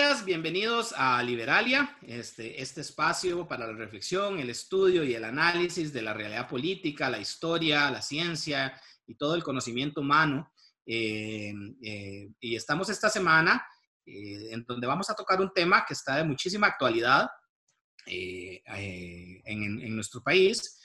días, bienvenidos a Liberalia, este, este espacio para la reflexión, el estudio y el análisis de la realidad política, la historia, la ciencia y todo el conocimiento humano. Eh, eh, y estamos esta semana eh, en donde vamos a tocar un tema que está de muchísima actualidad en, en, nuestro país.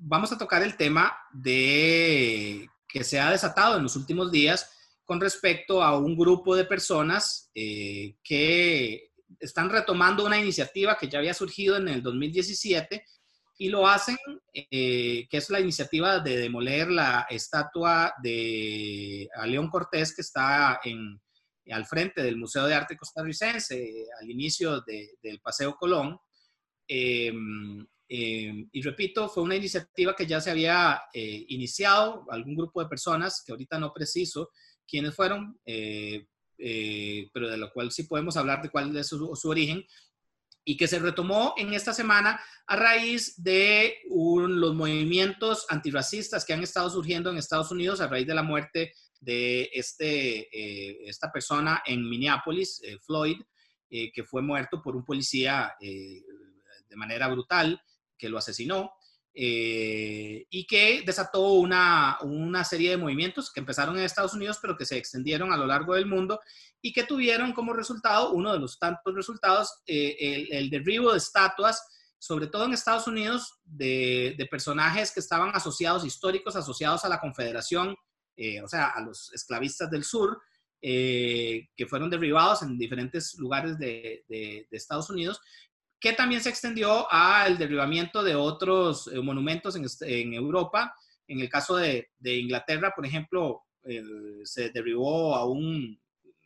vamos a tocar el tema de que se ha desatado en los últimos días con respecto a un grupo de personas eh, que están retomando una iniciativa que ya había surgido en el 2017 y lo hacen, eh, que es la iniciativa de demoler la estatua de León Cortés que está en, al frente del Museo de Arte Costarricense, al inicio del Paseo Colón. Em, em, y repito, fue una iniciativa que ya se había eh, iniciado, algún grupo de personas, que ahorita no preciso, quiénes fueron, eh, eh, pero de lo cual sí podemos hablar de cuál es su, origen, y que se retomó en esta semana a raíz de los movimientos antirracistas que han estado surgiendo en Estados Unidos a raíz de la muerte de este, eh, esta persona en Minneapolis, Floyd, que fue muerto por un policía de manera brutal, que lo asesinó. Eh, y que desató una, una, serie de movimientos que empezaron en Estados Unidos, pero que se extendieron a lo largo del mundo y que tuvieron como resultado, uno de los tantos resultados, eh, el, el, derribo de estatuas, sobre todo en Estados Unidos, de, de personajes que estaban asociados, históricos, asociados a la Confederación, eh, o sea, a los esclavistas del sur, que fueron derribados en diferentes lugares de, de, de Estados Unidos, que también se extendió al derribamiento de otros eh, monumentos en, Europa. En el caso de, Inglaterra, por ejemplo, se derribó a un,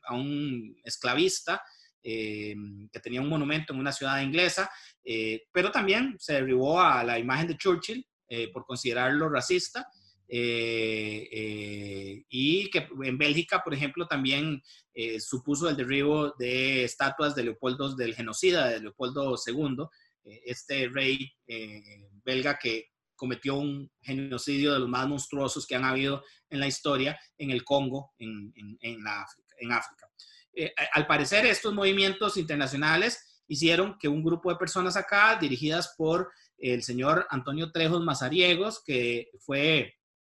a un esclavista eh, que tenía un monumento en una ciudad inglesa, eh, pero también se derribó a la imagen de Churchill por considerarlo racista. Eh, eh, y que en Bélgica, por ejemplo, también eh, supuso el derribo de estatuas de Leopoldo, del genocida de Leopoldo II, este rey belga que cometió un genocidio de los más monstruosos que han habido en la historia en el Congo, en, en, África. En África. al parecer, estos movimientos internacionales hicieron que un grupo de personas acá, dirigidas por el señor Antonio Trejos Mazariegos, que fue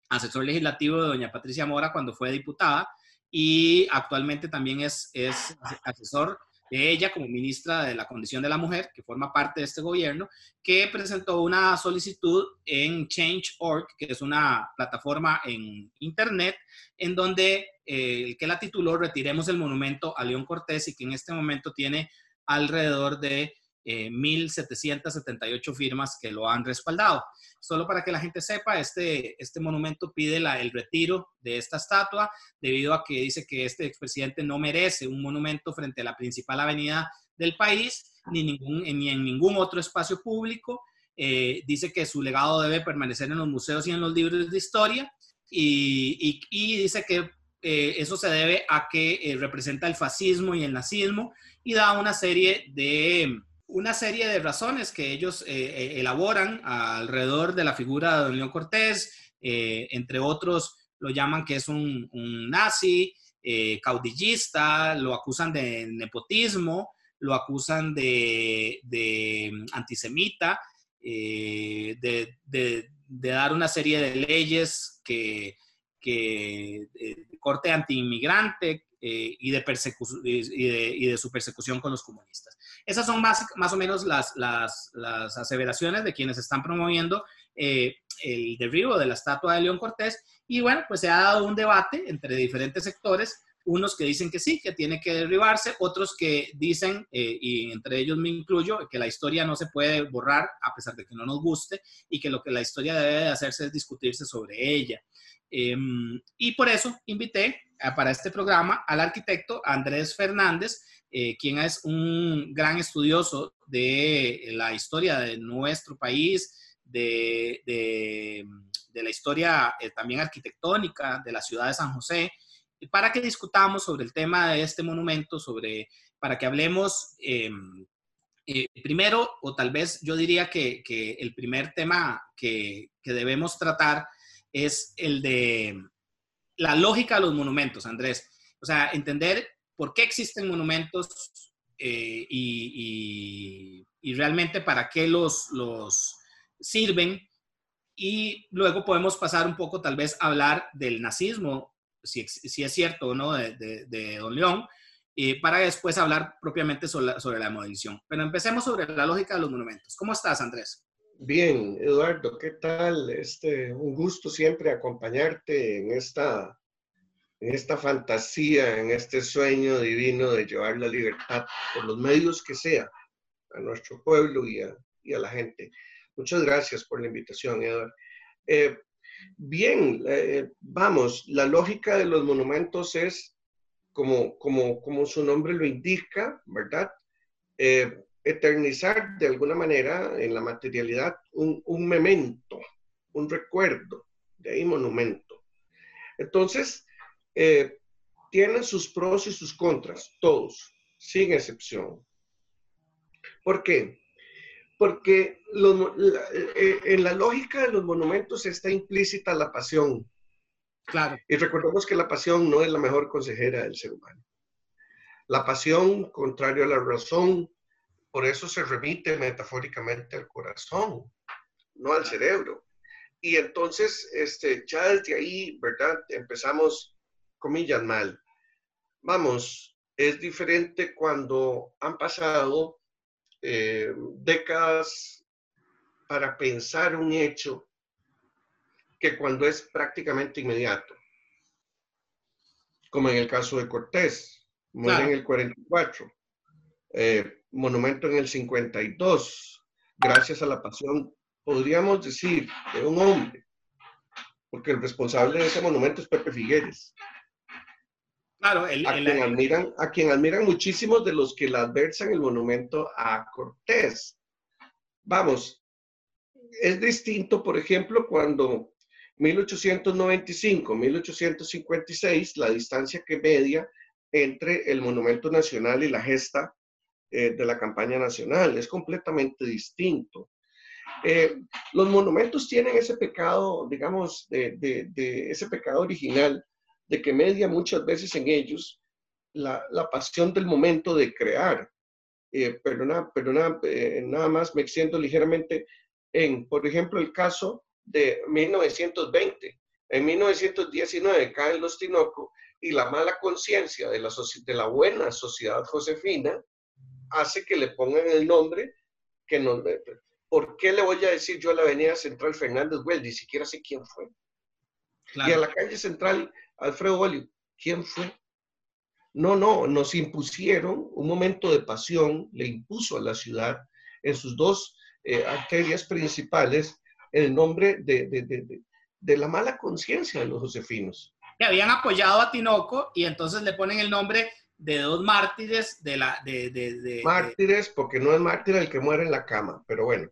asesor legislativo de doña Patricia Mora cuando fue diputada y actualmente también es, es asesor de ella como ministra de la Condición de la Mujer, que forma parte de este gobierno, que presentó una solicitud en Change.org, que es una plataforma en Internet, en donde eh, que la tituló Retiremos el monumento a León Cortés y que en este momento tiene alrededor de 1.778 eh, firmas que lo han respaldado. Solo para que la gente sepa, este, este monumento pide la, el retiro de esta estatua debido a que dice que este expresidente no merece un monumento frente a la principal avenida del país ni, ningún, ni en ningún otro espacio público. Eh, dice que su legado debe permanecer en los museos y en los libros de historia y, y, dice que eh, eso se debe a que representa el fascismo y el nazismo y da una serie de una serie de razones que ellos eh, eh, elaboran alrededor de la figura de Don León Cortés, eh, entre otros lo llaman que es un, nazi, caudillista, lo acusan de nepotismo, lo acusan de, antisemita, de, dar una serie de leyes que, que corte antiinmigrante, y, de y, de, su persecución con los comunistas. Esas son más, más o menos las, las, las aseveraciones de quienes están promoviendo eh, el derribo de la estatua de León Cortés. Y bueno, pues se ha dado un debate entre diferentes sectores, unos que dicen que sí, que tiene que derribarse, otros que dicen, eh, y entre ellos me incluyo, que la historia no se puede borrar a pesar de que no nos guste y que lo que la historia debe de hacerse es discutirse sobre ella. Em, y por eso invité para este programa al arquitecto Andrés Fernández, eh, quien es un gran estudioso de la historia de nuestro país, de, de, la historia eh, también arquitectónica de la ciudad de San José, para que discutamos sobre el tema de este monumento, sobre, para que hablemos em, eh, primero, o tal vez yo diría que, que el primer tema que, que debemos tratar es el de la lógica de los monumentos, Andrés. O sea, entender por qué existen monumentos eh, y, realmente para qué los, los sirven. Y luego podemos pasar un poco tal vez a hablar del nazismo, si, es cierto o no, de, Don León, y para después hablar propiamente sobre, sobre la demolición. Pero empecemos sobre la lógica de los monumentos. ¿Cómo estás, Andrés? Bien, Eduardo, ¿qué tal? Este, un gusto siempre acompañarte en esta, en esta fantasía, en este sueño divino de llevar la libertad por los medios que sea a nuestro pueblo y a, y a la gente. Muchas gracias por la invitación, Eduardo. Eh, bien, eh, vamos, la lógica de los monumentos es, como, como, como su nombre lo indica, ¿verdad? Eh, eternizar de alguna manera en la materialidad un, memento, un recuerdo, de ahí monumento. Entonces, eh, tienen sus pros y sus contras, todos, sin excepción. ¿Por qué? Porque eh, en la lógica de los monumentos está implícita la pasión. Claro. Y recordemos que la pasión no es la mejor consejera del ser humano. La pasión, contrario a la razón, por eso se remite metafóricamente al corazón, no al cerebro. Y entonces, este, ya desde ahí, ¿verdad? Empezamos, comillas, mal. Vamos, es diferente cuando han pasado eh, décadas para pensar un hecho que cuando es prácticamente inmediato. Como en el caso de Cortés, muere en el 44. Eh, monumento en el 52, gracias a la pasión, podríamos decir, de un hombre, porque el responsable de ese monumento es Pepe Figueres. Claro, a, quien admiran, a quien admiran muchísimos de los que la adversan el monumento a Cortés. Vamos, es distinto, por ejemplo, cuando 1895, 1856, la distancia que media entre el monumento nacional y la gesta eh, de la campaña nacional, es completamente distinto. Eh, los monumentos tienen ese pecado, digamos, de, ese pecado original de que media muchas veces en ellos la, pasión del momento de crear. Eh, pero nada, pero nada, nada más me extiendo ligeramente en, por ejemplo, el caso de 1920. En 1919 caen los Tinoco y la mala conciencia de la, de la buena sociedad josefina hace que le pongan el nombre que no... ¿Por qué le voy a decir yo a la Avenida Central Fernández Well? Ni siquiera sé quién fue. Y a la calle Central Alfredo Bolio, ¿quién fue? No, no, nos impusieron un momento de pasión, le impuso a la ciudad en sus dos eh, arterias principales el nombre de, de, de, de la mala conciencia de los josefinos. Que habían apoyado a Tinoco y entonces le ponen el nombre de dos mártires de la... De, de, mártires, porque no es mártir el que muere en la cama, pero bueno.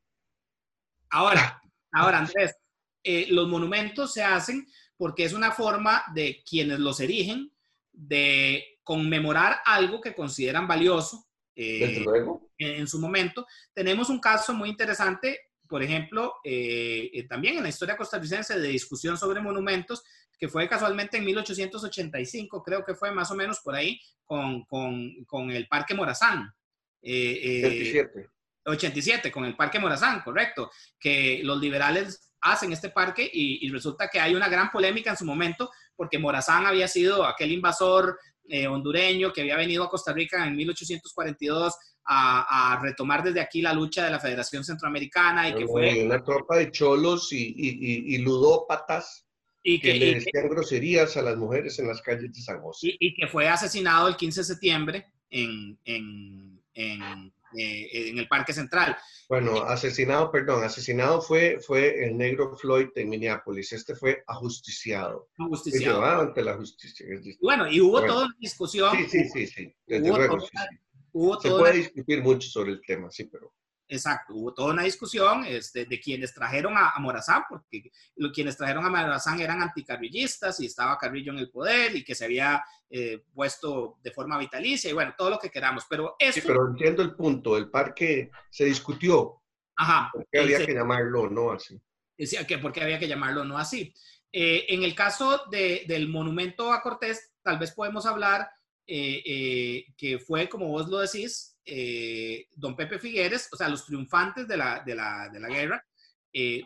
Ahora, ahora Andrés, eh, los monumentos se hacen porque es una forma de quienes los erigen de conmemorar algo que consideran valioso. Eh, luego. En, su momento. Tenemos un caso muy interesante, por ejemplo, eh, también en la historia costarricense de discusión sobre monumentos, que fue casualmente en 1885, creo que fue más o menos por ahí, con, con, con el Parque Morazán. Eh, 87. Eh, 87, con el Parque Morazán, correcto, que los liberales hacen este parque y, resulta que hay una gran polémica en su momento porque Morazán había sido aquel invasor eh, hondureño que había venido a Costa Rica en 1842 a, a, retomar desde aquí la lucha de la Federación Centroamericana y que fue... Una tropa de cholos y, y, y ludópatas y que, le decían groserías a las mujeres en las calles de San José. Y, que fue asesinado el 15 de septiembre en, en, en, eh, en, el Parque Central. Bueno, asesinado, perdón, asesinado fue, fue el negro Floyd en Minneapolis. Este fue ajusticiado. Ajusticiado. ante la justicia. Bueno, y hubo toda una discusión. Sí, sí, sí, sí. Desde luego, sí, Se puede discutir mucho sobre el tema, sí, pero... Exacto, hubo toda una discusión este, de quienes trajeron a, Morazán, porque lo, quienes trajeron a Morazán eran anticarrillistas y estaba Carrillo en el poder y que se había eh, puesto de forma vitalicia y bueno, todo lo que queramos. Pero Sí, pero entiendo el punto, el parque se discutió. Ajá. ¿Por qué había que llamarlo no así? Decía que porque había que llamarlo no así. Eh, en el caso de, del monumento a Cortés, tal vez podemos hablar que fue, como vos lo decís, don Pepe Figueres, o sea, los triunfantes de la, de la, de la guerra.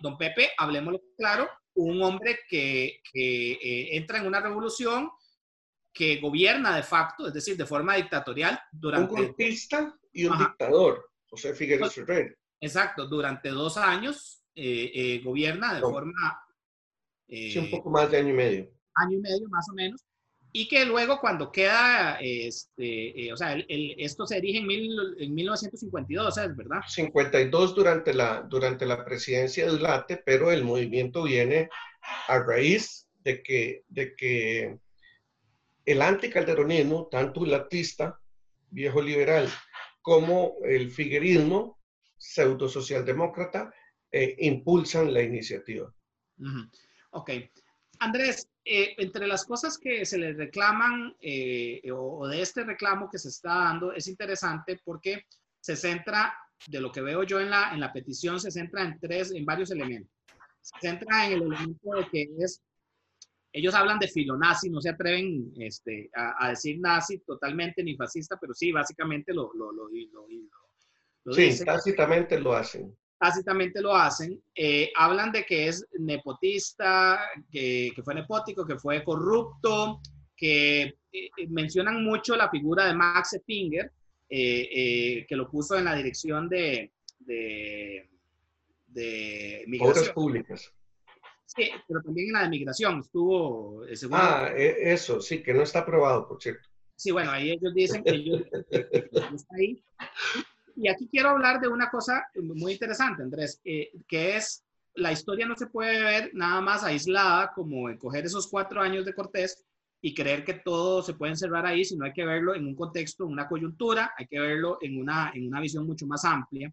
don Pepe, hablemoslo claro, un hombre que, que entra en una revolución que gobierna de facto, es decir, de forma dictatorial durante... Un golpista y un dictador, José Figueres pues, Ferrer. Exacto, durante dos años eh, eh, gobierna de forma... sí, un poco más de año y medio. Año y medio, más o menos. Y que luego cuando queda, este, eh, o sea, esto se erige en, en 1952, ¿es verdad? 52 durante la, durante la presidencia de Ulate, pero el movimiento viene a raíz de que, de que el anticalderonismo, tanto el latista, viejo liberal, como el figuerismo, pseudo socialdemócrata, eh, impulsan la iniciativa. Ok. Andrés, eh, entre las cosas que se le reclaman eh, o, de este reclamo que se está dando, es interesante porque se centra, de lo que veo yo en la, en la petición, se centra en tres, en varios elementos. Se centra en el elemento de que es ellos hablan de filonazi, no se atreven este, a, decir nazi totalmente ni fascista, pero sí, básicamente lo, lo, lo, lo Sí, tácitamente lo hacen. Tácitamente lo hacen. Eh, hablan de que es nepotista, que, que, fue nepótico, que fue corrupto, que eh, eh, mencionan mucho la figura de Max Finger, que lo puso en la dirección de, de, de migración. públicas. Sí, pero también en la de migración estuvo... Eh, ah, e, eso, sí, que no está aprobado, por cierto. Sí, bueno, ahí ellos dicen que, ellos, está ahí. Y aquí quiero hablar de una cosa muy interesante, Andrés, eh, que es la historia no se puede ver nada más aislada como en coger esos cuatro años de Cortés y creer que todo se puede encerrar ahí, sino hay que verlo en un contexto, en una coyuntura, hay que verlo en una, en una visión mucho más amplia.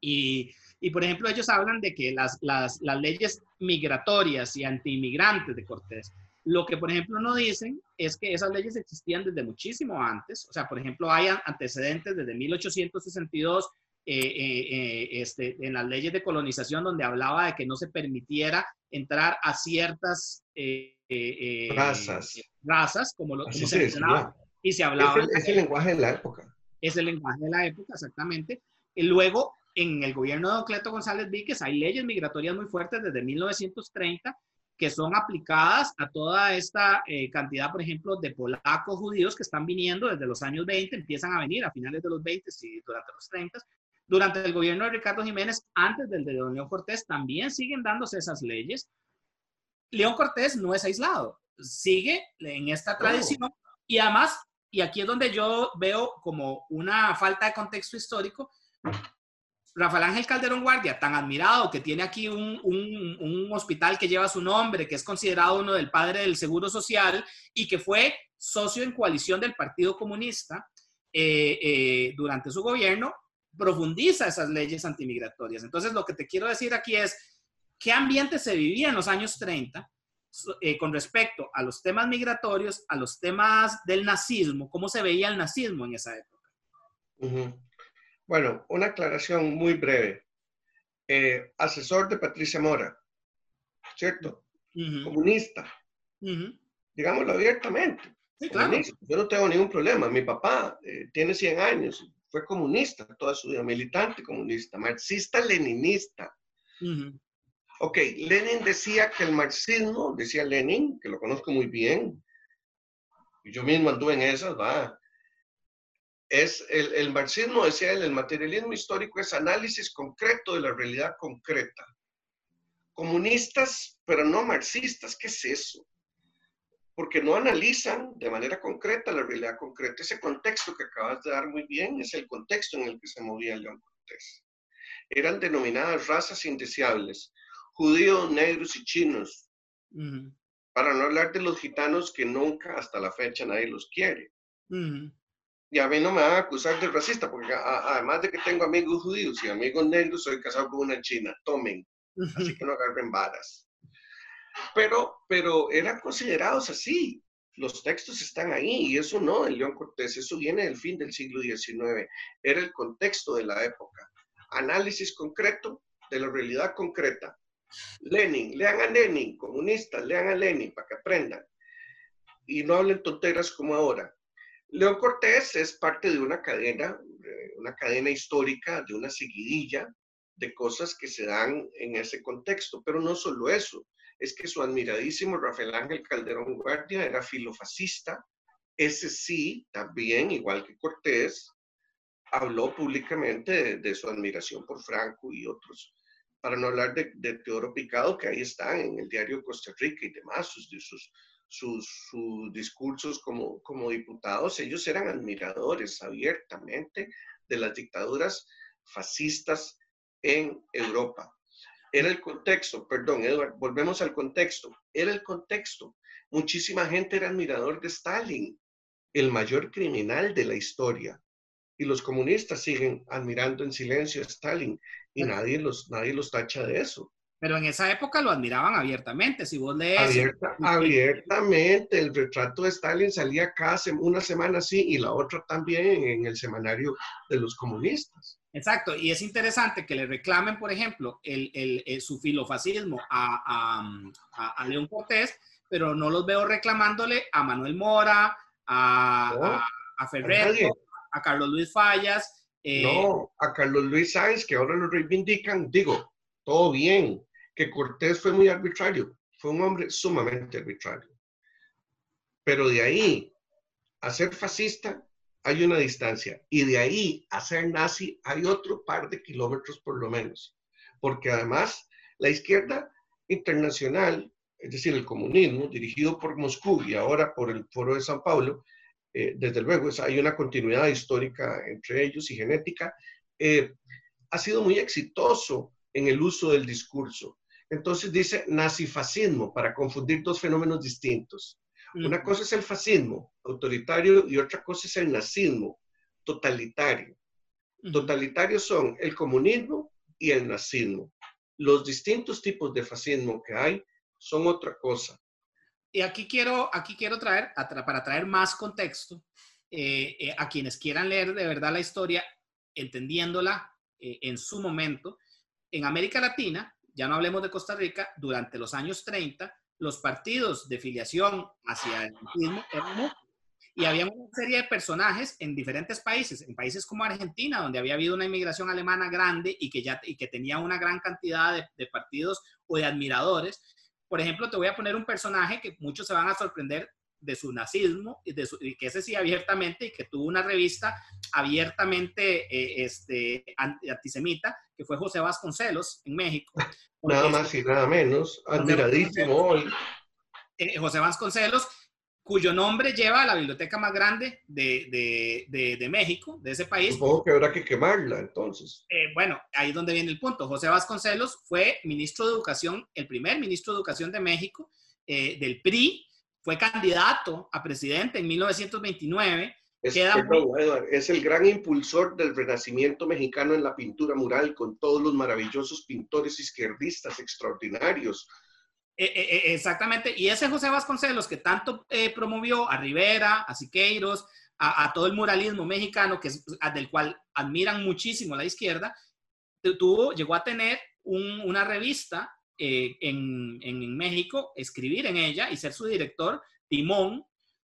Y y por ejemplo, ellos hablan de que las, las, las leyes migratorias y antiinmigrantes de Cortés, lo que por ejemplo no dicen es que esas leyes existían desde muchísimo antes. O sea, por ejemplo, hay antecedentes desde 1862 eh, eh, eh, este, en las leyes de colonización donde hablaba de que no se permitiera entrar a ciertas razas. razas, como, lo, se mencionaba. Y se hablaba... Es el, es el lenguaje de la época. Es el lenguaje de la época, exactamente. Y luego en el gobierno de Don Cleto González Víquez hay leyes migratorias muy fuertes desde 1930 que son aplicadas a toda esta eh, cantidad, por ejemplo, de polacos judíos que están viniendo desde los años 20, empiezan a venir a finales de los 20 y durante los 30. Durante el gobierno de Ricardo Jiménez, antes del de Don León Cortés, también siguen dándose esas leyes. León Cortés no es aislado, sigue en esta tradición y además, y aquí es donde yo veo como una falta de contexto histórico, Rafael Ángel Calderón Guardia, tan admirado, que tiene aquí un, hospital que lleva su nombre, que es considerado uno del padre del Seguro Social y que fue socio en coalición del Partido Comunista eh, eh, durante su gobierno, profundiza esas leyes antimigratorias. Entonces, lo que te quiero decir aquí es, ¿qué ambiente se vivía en los años 30 eh, con respecto a los temas migratorios, a los temas del nazismo? ¿Cómo se veía el nazismo en esa época? Bueno, una aclaración muy breve. Eh, asesor de Patricia Mora, ¿cierto? Comunista. Digámoslo abiertamente. Yo no tengo ningún problema. Mi papá eh, tiene 100 años, fue comunista toda su vida, militante comunista, marxista-leninista. Ok, Lenin decía que el marxismo, decía Lenin, que lo conozco muy bien, yo mismo anduve en esas, va, es el, marxismo, decía él, el materialismo histórico es análisis concreto de la realidad concreta. Comunistas, pero no marxistas, ¿qué es eso? Porque no analizan de manera concreta la realidad concreta. Ese contexto que acabas de dar muy bien es el contexto en el que se movía León Cortés. Eran denominadas razas indeseables, judíos, negros y chinos, para no hablar de los gitanos que nunca hasta la fecha nadie los quiere y a mí no me van a acusar de racista, porque además de que tengo amigos judíos y amigos negros, soy casado con una china, tomen, así que no agarren varas. Pero, pero eran considerados así, los textos están ahí, y eso no, el León Cortés, eso viene del fin del siglo XIX, era el contexto de la época, análisis concreto de la realidad concreta. Lenin, lean a Lenin, comunistas, lean a Lenin para que aprendan. Y no hablen tonteras como ahora León Cortés es parte de una cadena, una cadena histórica, de una seguidilla de cosas que se dan en ese contexto, pero no solo eso, es que su admiradísimo Rafael Ángel Calderón Guardia era filofascista, ese sí, también, igual que Cortés, habló públicamente de, su admiración por Franco y otros, para no hablar de, Teodoro Picado, que ahí están en el diario Costa Rica y demás, sus, sus, sus, discursos como, como diputados, ellos eran admiradores abiertamente de las dictaduras fascistas en Europa. Era el contexto, perdón, Edward, volvemos al contexto. Era el contexto. Muchísima gente era admirador de Stalin, el mayor criminal de la historia. Y los comunistas siguen admirando en silencio a Stalin y nadie los, nadie los tacha de eso. Pero en esa época lo admiraban abiertamente. Si vos lees. abiertamente. El retrato de Stalin salía cada una semana así y la otra también en el semanario de los comunistas. Exacto. Y es interesante que le reclamen, por ejemplo, el, el, su filofascismo a, a, a, León Cortés, pero no los veo reclamándole a Manuel Mora, a, a Ferrer, a, Carlos Luis Fallas. Eh, no, a Carlos Luis Sáenz, que ahora lo reivindican. Digo, todo bien, que Cortés fue muy arbitrario, fue un hombre sumamente arbitrario. Pero de ahí a ser fascista hay una distancia y de ahí a ser nazi hay otro par de kilómetros por lo menos. Porque además la izquierda internacional, es decir, el comunismo dirigido por Moscú y ahora por el Foro de San Pablo, eh, desde luego hay una continuidad histórica entre ellos y genética, eh, ha sido muy exitoso en el uso del discurso. Entonces dice nazifascismo para confundir dos fenómenos distintos. Una cosa es el fascismo autoritario y otra cosa es el nazismo totalitario. Totalitarios son el comunismo y el nazismo. Los distintos tipos de fascismo que hay son otra cosa. Y aquí quiero, aquí quiero traer, para traer más contexto, eh, eh, a quienes quieran leer de verdad la historia, entendiendo,la eh, en su momento, en América Latina ya no hablemos de Costa Rica, durante los años 30, los partidos de filiación hacia el nazismo eran y había una serie de personajes en diferentes países, en países como Argentina, donde había habido una inmigración alemana grande y que, ya, y que tenía una gran cantidad de partidos o de admiradores. Por ejemplo, te voy a poner un personaje que muchos se van a sorprender de su nazismo, y, de su, y que ese sí abiertamente, y que tuvo una revista abiertamente eh, este, antisemita, que fue José Vasconcelos en México. Nada más y nada menos, admiradísimo hoy. Eh, José Vasconcelos, cuyo nombre lleva a la biblioteca más grande de, de, de, México, de ese país. Supongo que habrá que quemarla entonces. Eh, bueno, ahí es donde viene el punto. José Vasconcelos fue ministro de Educación, el primer ministro de Educación de México, del PRI, fue candidato a presidente en 1929. Es, es el gran impulsor del renacimiento mexicano en la pintura mural con todos los maravillosos pintores izquierdistas extraordinarios. E, e, e, exactamente, y ese José Vasconcelos que tanto eh, promovió a Rivera, a Siqueiros, a, todo el muralismo mexicano, que es, del cual admiran muchísimo la izquierda, tuvo, llegó a tener una revista eh, en, México, escribir en ella y ser su director, Timón,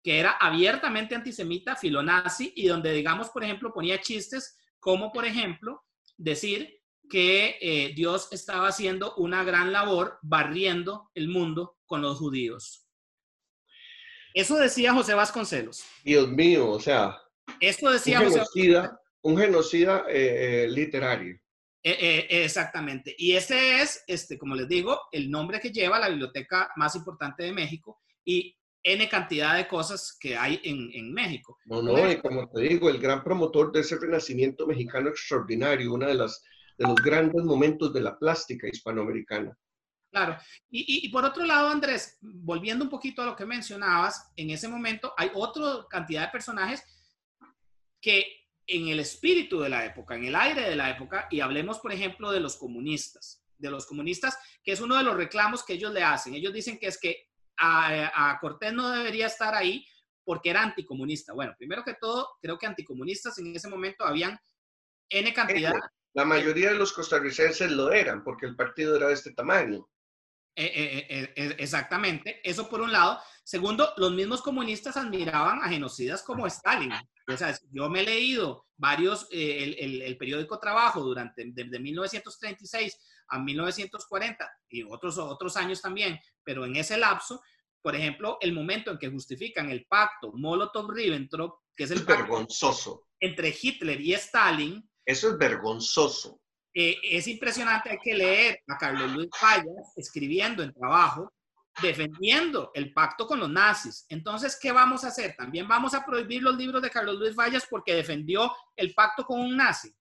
que era abiertamente antisemita, filonazi, y donde, digamos, por ejemplo, ponía chistes como, por ejemplo, decir que eh, Dios estaba haciendo una gran labor barriendo el mundo con los judíos. Eso decía José Vasconcelos. Dios mío, o sea. Esto decía un genocida, Un genocida eh, literario. Eh, eh, exactamente. Y ese es, este, como les digo, el nombre que lleva la biblioteca más importante de México y N cantidad de cosas que hay en, en México. No, no, y como te digo, el gran promotor de ese renacimiento mexicano extraordinario, uno de, las, de los grandes momentos de la plástica hispanoamericana. Claro. Y, y, por otro lado, Andrés, volviendo un poquito a lo que mencionabas, en ese momento hay otra cantidad de personajes que en el espíritu de la época, en el aire de la época, y hablemos, por ejemplo, de los comunistas, de los comunistas, que es uno de los reclamos que ellos le hacen. Ellos dicen que es que a, Cortés no debería estar ahí porque era anticomunista. Bueno, primero que todo, creo que anticomunistas en ese momento habían N cantidad. La mayoría de los costarricenses lo eran porque el partido era de este tamaño. Eh, eh, eh, exactamente, eso por un lado. Segundo, los mismos comunistas admiraban a genocidas como Stalin. O sea, yo me he leído varios, el, el, periódico Trabajo durante, desde 1936 a 1940 y otros, otros años también, pero en ese lapso, por ejemplo, el momento en que justifican el pacto Molotov-Ribbentrop, que es el vergonzoso entre Hitler y Stalin. Eso es vergonzoso. Eh, es impresionante, hay que leer a Carlos Luis Fallas escribiendo en trabajo, defendiendo el pacto con los nazis. Entonces, ¿qué vamos a hacer? También vamos a prohibir los libros de Carlos Luis Fallas porque defendió el pacto con un nazi.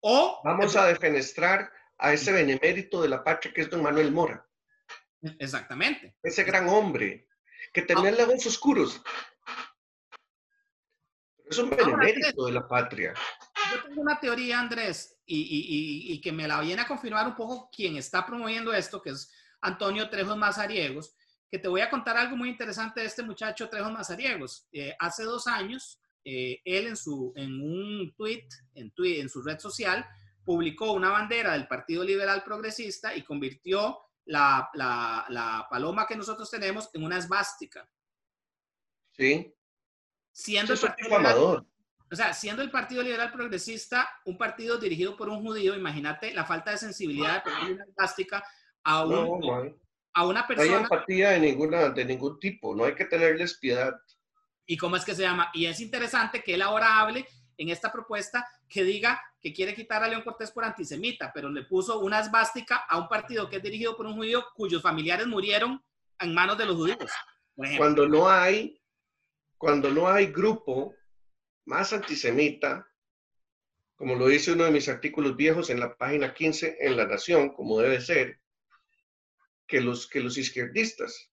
O vamos a defenestrar a ese benemérito de la patria que es don Manuel Mora. Exactamente. Ese gran hombre que tenía ojos oscuros. Es un benemérito de la patria. Yo tengo una teoría, Andrés, y, que me la viene a confirmar un poco quien está promoviendo esto, que es Antonio Trejos Mazariegos, que te voy a contar algo muy interesante de este muchacho Trejos Mazariegos. Eh, hace dos años, eh, él en, su, en un tweet, en, tweet, en su red social, publicó una bandera del Partido Liberal Progresista y convirtió la, la paloma que nosotros tenemos en una esvástica. Sí siendo el Partido o sea, siendo el Partido Liberal Progresista un partido dirigido por un judío, imagínate la falta de sensibilidad de poner una plástica a, a una persona. No hay empatía de, ninguna, de ningún tipo, no hay que tenerles piedad. ¿Y cómo es que se llama? Y es interesante que él ahora hable en esta propuesta que diga que quiere quitar a León Cortés por antisemita, pero le puso una esvástica a un partido que es dirigido por un judío cuyos familiares murieron en manos de los judíos. Cuando no hay cuando no hay grupo más antisemita, como lo dice uno de mis artículos viejos en la página 15 en La Nación, como debe ser, que los, que los izquierdistas.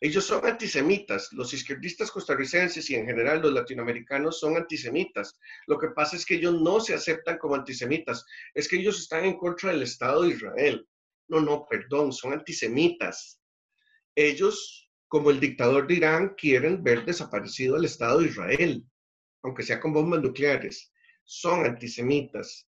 Ellos son antisemitas. Los izquierdistas costarricenses y en general los latinoamericanos son antisemitas. Lo que pasa es que ellos no se aceptan como antisemitas. Es que ellos están en contra del Estado de Israel. No, no, perdón, son antisemitas. Ellos como el dictador de Irán, quieren ver desaparecido el Estado de Israel, aunque sea con bombas nucleares. Son antisemitas.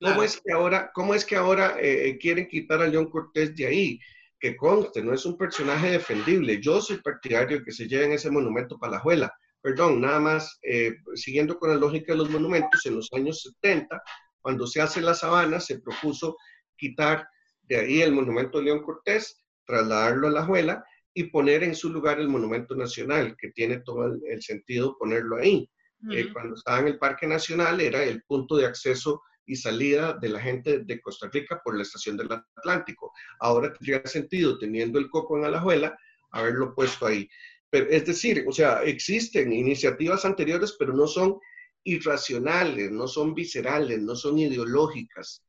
¿Cómo es que ahora, cómo es que ahora eh, eh, quieren quitar a León Cortés de ahí? Que conste, no es un personaje defendible. Yo soy partidario de que se lleven ese monumento para la juela. Perdón, nada más, eh, siguiendo con la lógica de los monumentos, en los años 70, cuando se hace la sabana, se propuso quitar de ahí el monumento de León Cortés, trasladarlo a la juela y poner en su lugar el Monumento Nacional, que tiene todo el, sentido ponerlo ahí. Eh, cuando estaba en el Parque Nacional era el punto de acceso y salida de la gente de Costa Rica por la estación del Atlántico. Ahora tendría sentido, teniendo el coco en Alajuela, haberlo puesto ahí. Pero, es decir, o sea, existen iniciativas anteriores, pero no son irracionales, no son viscerales, no son ideológicas,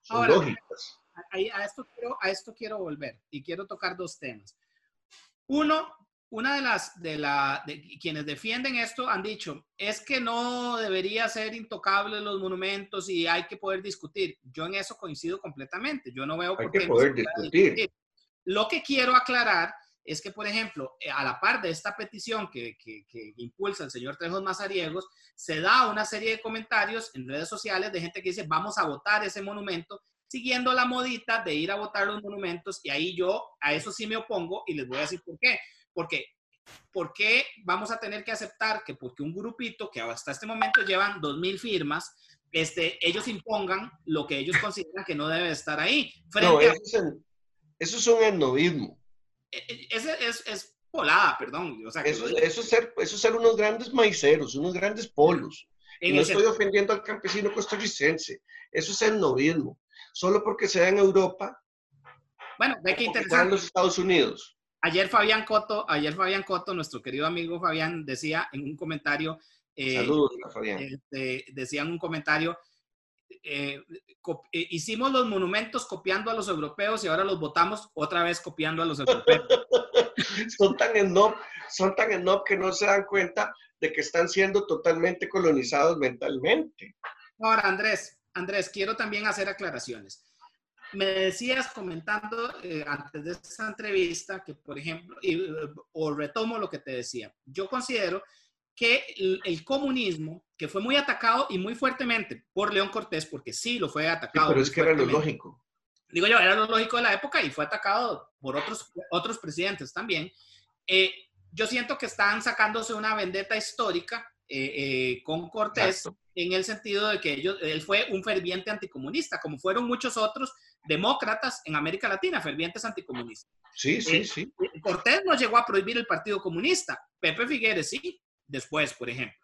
son lógicas. A, esto quiero, a esto quiero volver y quiero tocar dos temas. Uno, una de las de, la, de quienes defienden esto han dicho es que no debería ser intocable los monumentos y hay que poder discutir. Yo en eso coincido completamente. Yo no veo por qué poder discutir. Lo que quiero aclarar es que, por ejemplo, eh, a la par de esta petición que, que, que, impulsa el señor Trejos Mazariegos, se da una serie de comentarios en redes sociales de gente que dice, vamos a votar ese monumento siguiendo la modita de ir a votar los monumentos y ahí yo a eso sí me opongo y les voy a decir por qué. Porque ¿por qué vamos a tener que aceptar que porque un grupito que hasta este momento llevan 2.000 firmas, este, ellos impongan lo que ellos consideran que no debe estar ahí? no, eso, es eso, es un etnovismo. E, e, ese es, es, polada, perdón. O sea, eso, eso, es ser, eso es ser unos grandes maiceros, unos grandes polos. Y no estoy ofendiendo al campesino costarricense. Eso es el novismo solo porque se da en Europa. Bueno, ve qué interesante. En los Estados Unidos. Ayer Fabián Coto, ayer Fabián Coto, nuestro querido amigo Fabián, decía en un comentario. Eh, Saludos, Fabián. Este, decía en un comentario, eh, eh, hicimos los monumentos copiando a los europeos y ahora los votamos otra vez copiando a los europeos. son tan en son tan en que no se dan cuenta de que están siendo totalmente colonizados mentalmente. Ahora, Andrés, Andrés, quiero también hacer aclaraciones. Me decías comentando eh, antes de esta entrevista que, por ejemplo, o retomo lo que te decía, yo considero que el, comunismo, que fue muy atacado y muy fuertemente por León Cortés, porque sí lo fue atacado. pero es que era lo lógico. digo yo, era lo lógico de la época y fue atacado por otros, otros presidentes también. Eh, yo siento que están sacándose una vendetta histórica eh, eh, con Cortés en el sentido de que ellos, él fue un ferviente anticomunista, como fueron muchos otros demócratas en América Latina, fervientes anticomunistas. Sí, sí, sí. Cortés no llegó a prohibir el Partido Comunista, Pepe Figueres sí, después, por ejemplo.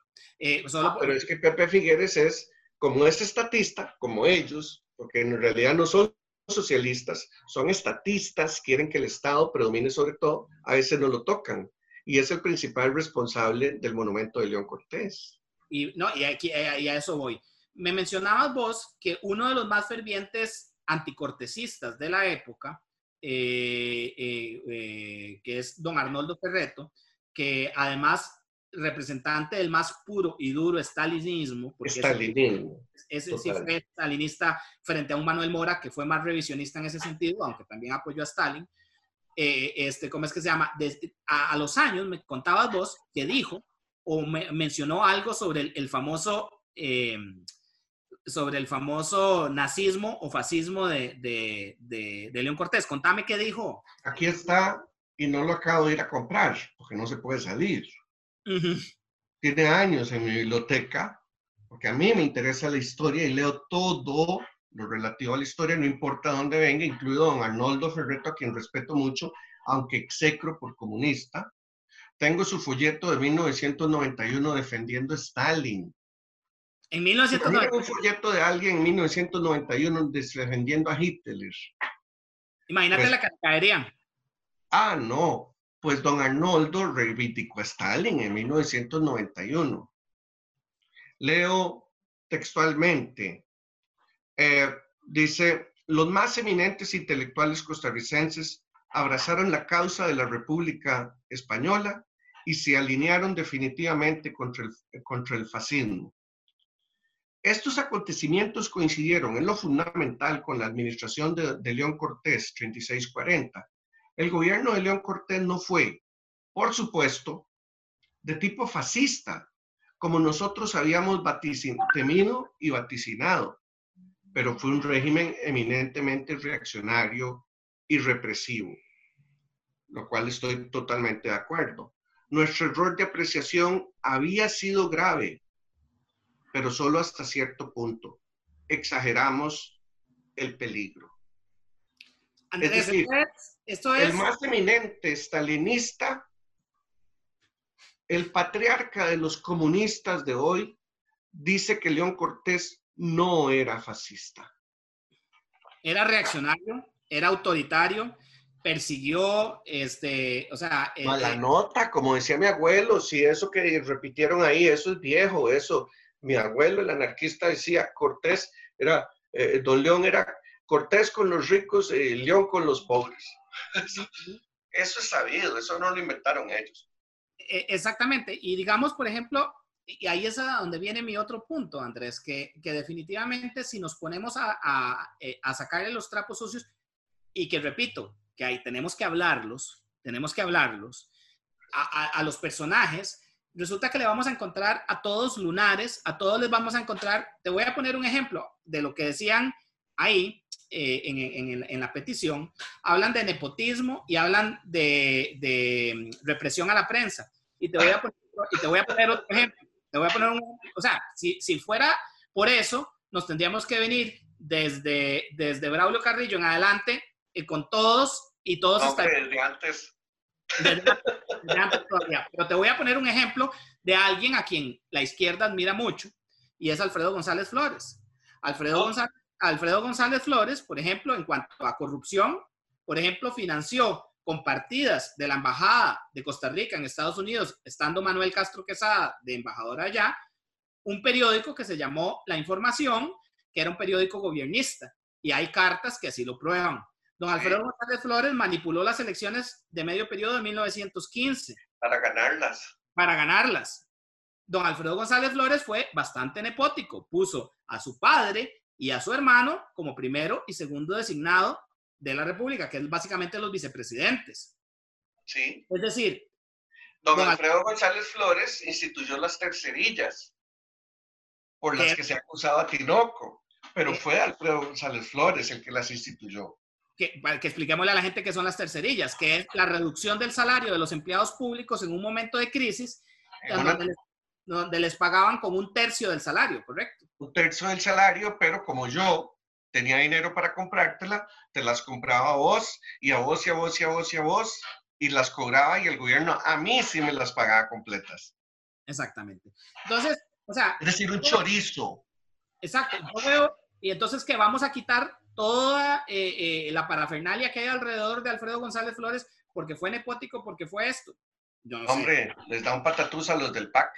Solo Pero es que Pepe Figueres es, como es estatista, como ellos, porque en realidad no son socialistas, son estatistas, quieren que el Estado predomine sobre todo, a veces no lo tocan. Y es el principal responsable del monumento de León Cortés. Y, no, y, aquí, eh, y a eso voy. Me mencionabas vos que uno de los más fervientes anticortesistas de la época, eh, eh, que es don Arnoldo Ferreto, que además representante del más puro y duro estalinismo. Estalinismo. Ese, sí fue stalinista frente a un Manuel Mora que fue más revisionista en ese sentido, aunque también apoyó a Stalin. Eh, este, ¿Cómo es que se llama? a, los años, me contabas vos, que dijo o mencionó algo sobre el, famoso... sobre el famoso nazismo o fascismo de, de, de, León Cortés. Contame qué dijo. Aquí está y no lo acabo de ir a comprar porque no se puede salir. Tiene años en mi biblioteca, porque a mí me interesa la historia y leo todo lo relativo a la historia, no importa dónde venga, incluido don Arnoldo Ferreto, a quien respeto mucho, aunque execro por comunista. Tengo su folleto de 1991 defendiendo a Stalin. En 1991. un folleto de alguien en 1991 defendiendo a Hitler. Imagínate pues la caerían. Ah, no pues don Arnoldo reivindicó a Stalin en 1991. Leo textualmente, eh, dice, los más eminentes intelectuales costarricenses abrazaron la causa de la República Española y se alinearon definitivamente contra el, contra el fascismo. Estos acontecimientos coincidieron en lo fundamental con la administración de, León Cortés 3640, el gobierno de León Cortés no fue, por supuesto, de tipo fascista, como nosotros habíamos temido y vaticinado, pero fue un régimen eminentemente reaccionario y represivo, lo cual estoy totalmente de acuerdo. Nuestro error de apreciación había sido grave, pero solo hasta cierto punto. Exageramos el peligro. Andrés, el más eminente stalinista, el patriarca de los comunistas de hoy, dice que León Cortés no era fascista. Era reaccionario, era autoritario, persiguió, este, o sea... Eh, la eh, nota, como decía mi abuelo, si eso que repitieron ahí, eso es viejo, eso. Mi abuelo, el anarquista, decía, Cortés era, eh, don León era Cortés con los ricos y León con los pobres. Eso, es sabido, eso no lo inventaron ellos. E, exactamente. Y digamos, por ejemplo, y ahí es a donde viene mi otro punto, Andrés, que, definitivamente si nos ponemos a, a, eh, a, sacarle los trapos sucios y que repito, que ahí tenemos que hablarlos, tenemos que hablarlos a, a, los personajes, resulta que le vamos a encontrar a todos lunares, a todos les vamos a encontrar, te voy a poner un ejemplo de lo que decían ahí, eh, en, la petición, hablan de nepotismo y hablan de, mm, represión a la prensa. Y te voy a poner, y te voy a poner otro ejemplo. Te voy a poner un, o sea, si, si fuera por eso, nos tendríamos que venir desde, desde Braulio Carrillo en adelante eh, con todos y todos no, Desde antes. Todavía. Pero te voy a poner un ejemplo de alguien a quien la izquierda admira mucho y es Alfredo González Flores. Alfredo González Alfredo González Flores, por ejemplo, en cuanto a corrupción, por ejemplo, financió con partidas de la Embajada de Costa Rica en Estados Unidos, estando Manuel Castro Quesada de embajador allá, un periódico que se llamó La Información, que era un periódico gobiernista, y hay cartas que así lo prueban. Don Alfredo González Flores manipuló las elecciones de medio periodo de 1915. Para ganarlas. Para ganarlas. Don Alfredo González Flores fue bastante nepótico, puso a su padre y a su hermano como primero y segundo designado de la República, que es básicamente los vicepresidentes. Sí. Es decir, don, Alfredo González Flores instituyó las tercerillas por las que se acusaba a Tinoco. Pero fue Alfredo González Flores el que las instituyó. Que, que expliquémosle a la gente qué son las tercerillas, que es la reducción del salario de los empleados públicos en un momento de crisis, donde, les, donde les pagaban como un tercio del salario, ¿correcto? Un tercio del salario, pero como yo tenía dinero para comprártela, te las compraba a vos y a vos y a vos y a vos y a vos y las cobraba y el gobierno a mí sí me las pagaba completas. Exactamente. Entonces, o sea... Es decir, un chorizo. Exacto. Yo veo, y entonces que vamos a quitar toda eh, eh, la parafernalia que hay alrededor de Alfredo González Flores porque fue nepótico, porque fue esto. Yo no Hombre, les da un patatús a los del PAC.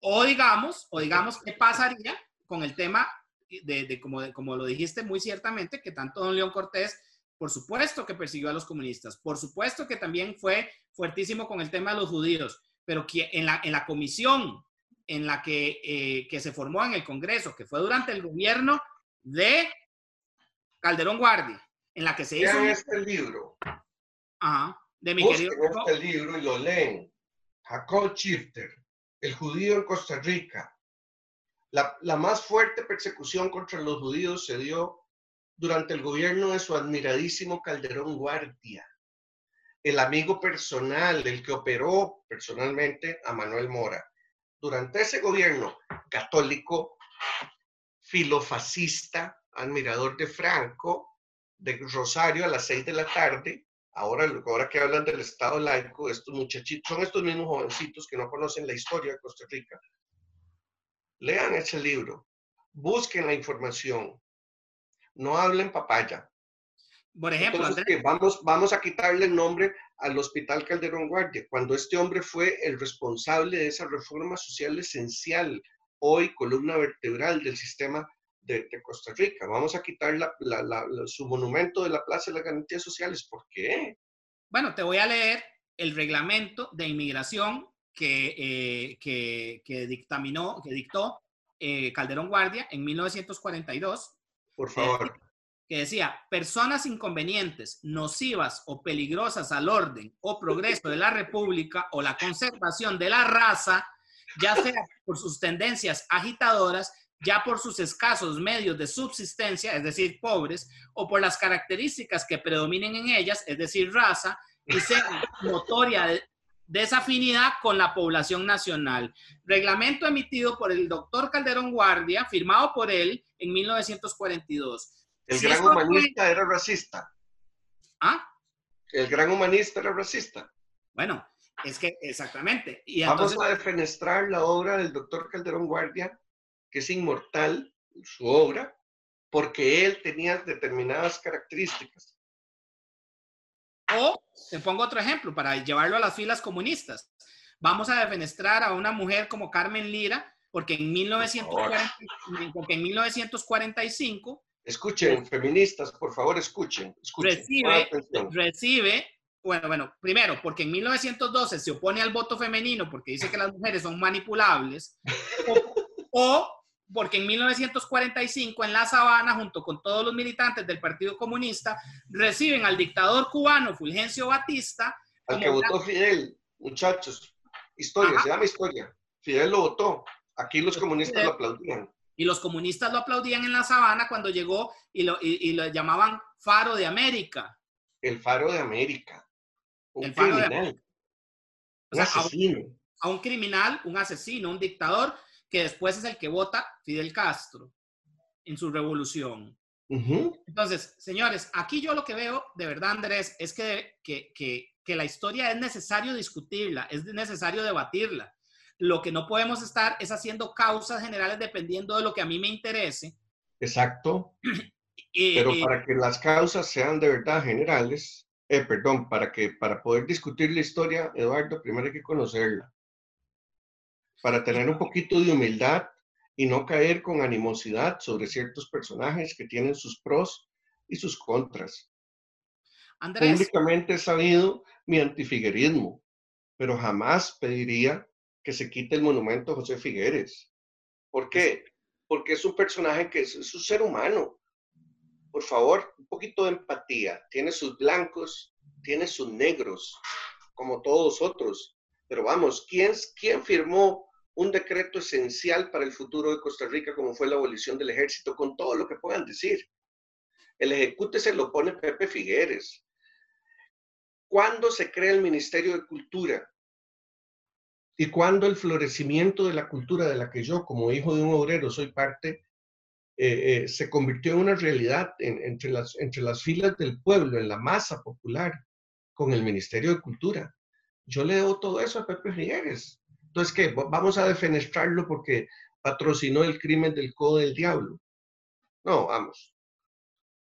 O digamos, o digamos, ¿qué pasaría con el tema de, como, como lo dijiste muy ciertamente, que tanto don León Cortés, por supuesto que persiguió a los comunistas, por supuesto que también fue fuertísimo con el tema de los judíos, pero que en la, en la comisión en la que, eh, que se formó en el Congreso, que fue durante el gobierno de Calderón Guardia, en la que se hizo... este libro. Ajá, de mi querido... este libro y lo leen. Jacob Shifter, El judío en Costa Rica, la, más fuerte persecución contra los judíos se dio durante el gobierno de su admiradísimo Calderón Guardia, el amigo personal, el que operó personalmente a Manuel Mora. Durante ese gobierno católico, filofascista, admirador de Franco, de Rosario a las seis de la tarde, ahora, ahora que hablan del Estado laico, estos muchachitos, son estos mismos jovencitos que no conocen la historia de Costa Rica, lean ese libro, busquen la información, no hablen papaya. Por ejemplo, vamos, vamos a quitarle el nombre al Hospital Calderón Guardia, cuando este hombre fue el responsable de esa reforma social esencial, hoy columna vertebral del sistema de, Costa Rica. Vamos a quitar su monumento de la Plaza de las Garantías Sociales. ¿Por qué? Bueno, te voy a leer el reglamento de inmigración que, eh, que, dictaminó, que dictó eh, Calderón Guardia en 1942. Por favor. Eh, que decía, personas inconvenientes, nocivas o peligrosas al orden o progreso de la República o la conservación de la raza, ya sea por sus tendencias agitadoras, ya por sus escasos medios de subsistencia, es decir, pobres, o por las características que predominen en ellas, es decir, raza, y sea notoria desafinidad con la población nacional. Reglamento emitido por el doctor Calderón Guardia, firmado por él en 1942. El gran humanista era racista. ¿Ah? El gran humanista era racista. Bueno, es que exactamente. Y Vamos a defenestrar la obra del doctor Calderón Guardia, que es inmortal, su obra, porque él tenía determinadas características. O te pongo otro ejemplo para llevarlo a las filas comunistas. Vamos a defenestrar a una mujer como Carmen Lira porque en, 1940, porque en 1945... Escuchen, feministas, por favor, escuchen. recibe, recibe, bueno, bueno, primero, porque en 1912 se opone al voto femenino porque dice que las mujeres son manipulables, o porque en 1945 en La Sabana, junto con todos los militantes del Partido Comunista, reciben al dictador cubano Fulgencio Batista. Al que votó Fidel, muchachos. Historia, se llama historia. Fidel lo votó. Aquí los comunistas lo aplaudían. Y los comunistas lo aplaudían en La Sabana cuando llegó y lo, y, lo llamaban Faro de América. El Faro de América. Un el Faro criminal. De América. un asesino. a un criminal, un asesino, un dictador que después es el que vota Fidel Castro en su revolución. Entonces, señores, aquí yo lo que veo de verdad, Andrés, es que, que, que, que, la historia es necesario discutirla, es necesario debatirla. Lo que no podemos estar es haciendo causas generales dependiendo de lo que a mí me interese. Exacto. Pero para que las causas sean de verdad generales, eh, perdón, para que para poder discutir la historia, Eduardo, primero hay que conocerla para tener un poquito de humildad y no caer con animosidad sobre ciertos personajes que tienen sus pros y sus contras. Andrés. Públicamente he sabido mi antifiguerismo, pero jamás pediría que se quite el monumento a José Figueres. ¿Por qué? Porque es un personaje que es, es un ser humano. Por favor, un poquito de empatía. Tiene sus blancos, tiene sus negros, como todos otros. Pero vamos, ¿quién, quién firmó un decreto esencial para el futuro de Costa Rica, como fue la abolición del ejército, con todo lo que puedan decir. El ejecute se lo pone Pepe Figueres. ¿Cuándo se crea el Ministerio de Cultura? Y cuando el florecimiento de la cultura de la que yo, como hijo de un obrero, soy parte, eh, eh, se convirtió en una realidad entre, las, entre las filas del pueblo, en la masa popular, con el Ministerio de Cultura. Yo le debo todo eso a Pepe Figueres. Entonces, ¿qué? Vamos a defenestrarlo porque patrocinó el crimen del codo del diablo. No, vamos.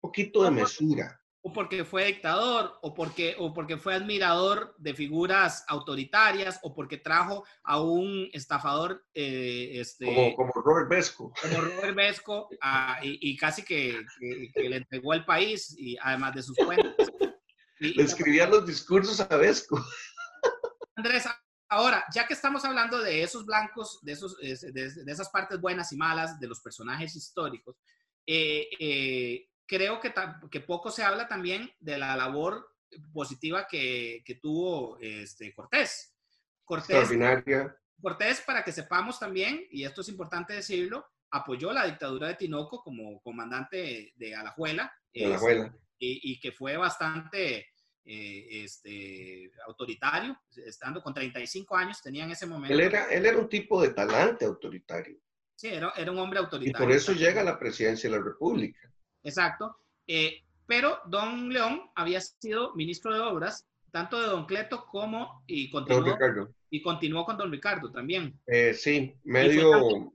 Un poquito de mesura. O porque fue dictador, o porque, o porque fue admirador de figuras autoritarias, o porque trajo a un estafador. Eh, este, como, como, Robert Vesco. Como Robert Vesco, y, casi que, le entregó el país, y además de sus cuentas. le escribía los discursos a Vesco. Andrés, Ahora, ya que estamos hablando de esos blancos, de, esos, de, esas partes buenas y malas de los personajes históricos, eh, eh, creo que, que, poco se habla también de la labor positiva que, que tuvo este, Cortés. Cortés, Cortés, para que sepamos también, y esto es importante decirlo, apoyó la dictadura de Tinoco como comandante de Alajuela. Alajuela. y, y, que fue bastante eh, este, autoritario, estando con 35 años, tenía en ese momento. Él era, él era un tipo de talante autoritario. Sí, era, era un hombre autoritario. Y por eso llega a la presidencia de la República. Exacto. Eh, pero Don León había sido ministro de Obras, tanto de Don Cleto como, y continuó, y continuó con Don Ricardo también. Eh, sí, medio,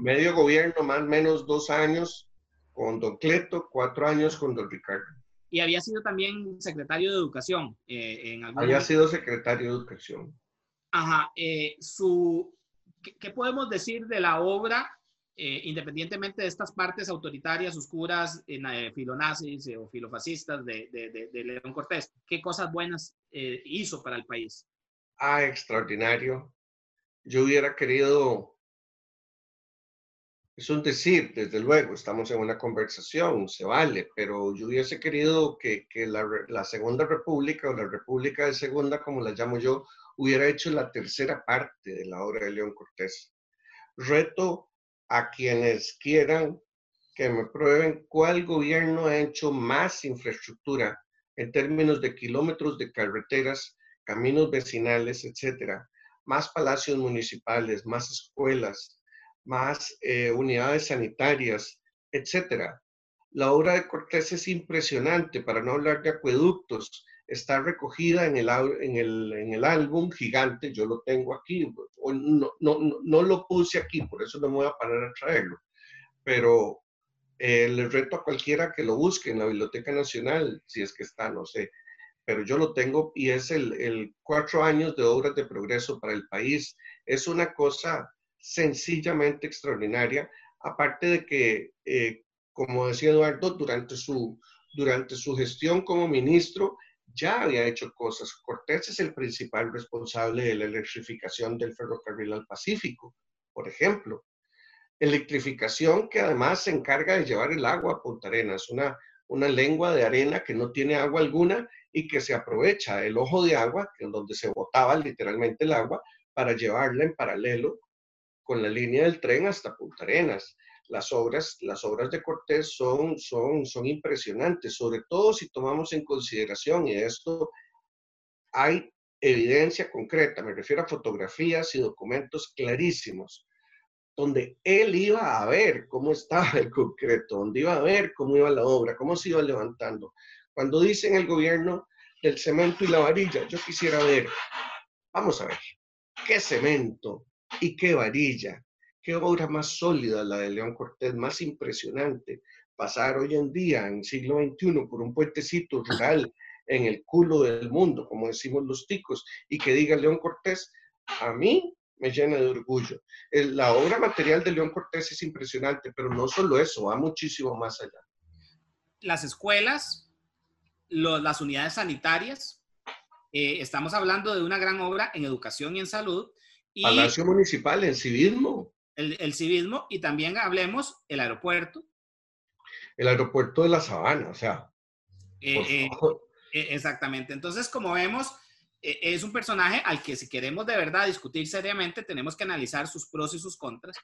medio gobierno, más o menos dos años con Don Cleto, cuatro años con Don Ricardo y había sido también secretario de Educación. Eh, en había sido secretario de Educación. Ajá. Eh, su, ¿qué, podemos decir de la obra, eh, independientemente de estas partes autoritarias, oscuras, filonazis o filofascistas de, de, de, León Cortés? ¿Qué cosas buenas hizo para el país? Ah, extraordinario. Yo hubiera querido es un decir, desde luego, estamos en una conversación, se vale, pero yo hubiese querido que, la, Segunda República o la República de Segunda, como la llamo yo, hubiera hecho la tercera parte de la obra de León Cortés. Reto a quienes quieran que me prueben cuál gobierno ha hecho más infraestructura en términos de kilómetros de carreteras, caminos vecinales, etcétera, más palacios municipales, más escuelas, más eh, unidades sanitarias, etcétera. La obra de Cortés es impresionante, para no hablar de acueductos, está recogida en el, álbum gigante, yo lo tengo aquí, no, no, no, lo puse aquí, por eso no me voy a parar a traerlo, pero eh, reto a cualquiera que lo busque en la Biblioteca Nacional, si es que está, no sé, pero yo lo tengo y es el, el cuatro años de obras de progreso para el país. Es una cosa sencillamente extraordinaria, aparte de que, eh, como decía Eduardo, durante su, durante su gestión como ministro ya había hecho cosas. Cortés es el principal responsable de la electrificación del ferrocarril al Pacífico, por ejemplo. Electrificación que además se encarga de llevar el agua a Punta Arenas, una, una lengua de arena que no tiene agua alguna y que se aprovecha el ojo de agua, que es donde se botaba literalmente el agua, para llevarla en paralelo con la línea del tren hasta Punta Arenas. Las obras, las obras de Cortés son, son, son impresionantes, sobre todo si tomamos en consideración, y esto hay evidencia concreta, me refiero a fotografías y documentos clarísimos, donde él iba a ver cómo estaba el concreto, donde iba a ver cómo iba la obra, cómo se iba levantando. Cuando dicen el gobierno del cemento y la varilla, yo quisiera ver, vamos a ver, ¿qué cemento? Y qué varilla, qué obra más sólida la de León Cortés, más impresionante. Pasar hoy en día, en siglo XXI, por un puentecito rural en el culo del mundo, como decimos los ticos, y que diga León Cortés, a mí me llena de orgullo. La obra material de León Cortés es impresionante, pero no solo eso, va muchísimo más allá. Las escuelas, las unidades sanitarias, eh, estamos hablando de una gran obra en educación y en salud, Palacio Municipal, el civismo. El, civismo y también hablemos el aeropuerto. El aeropuerto de la Sabana, o sea. Eh, eh, eh, exactamente. Entonces, como vemos, e, es un personaje al que si queremos de verdad discutir seriamente, tenemos que analizar sus pros y sus contras.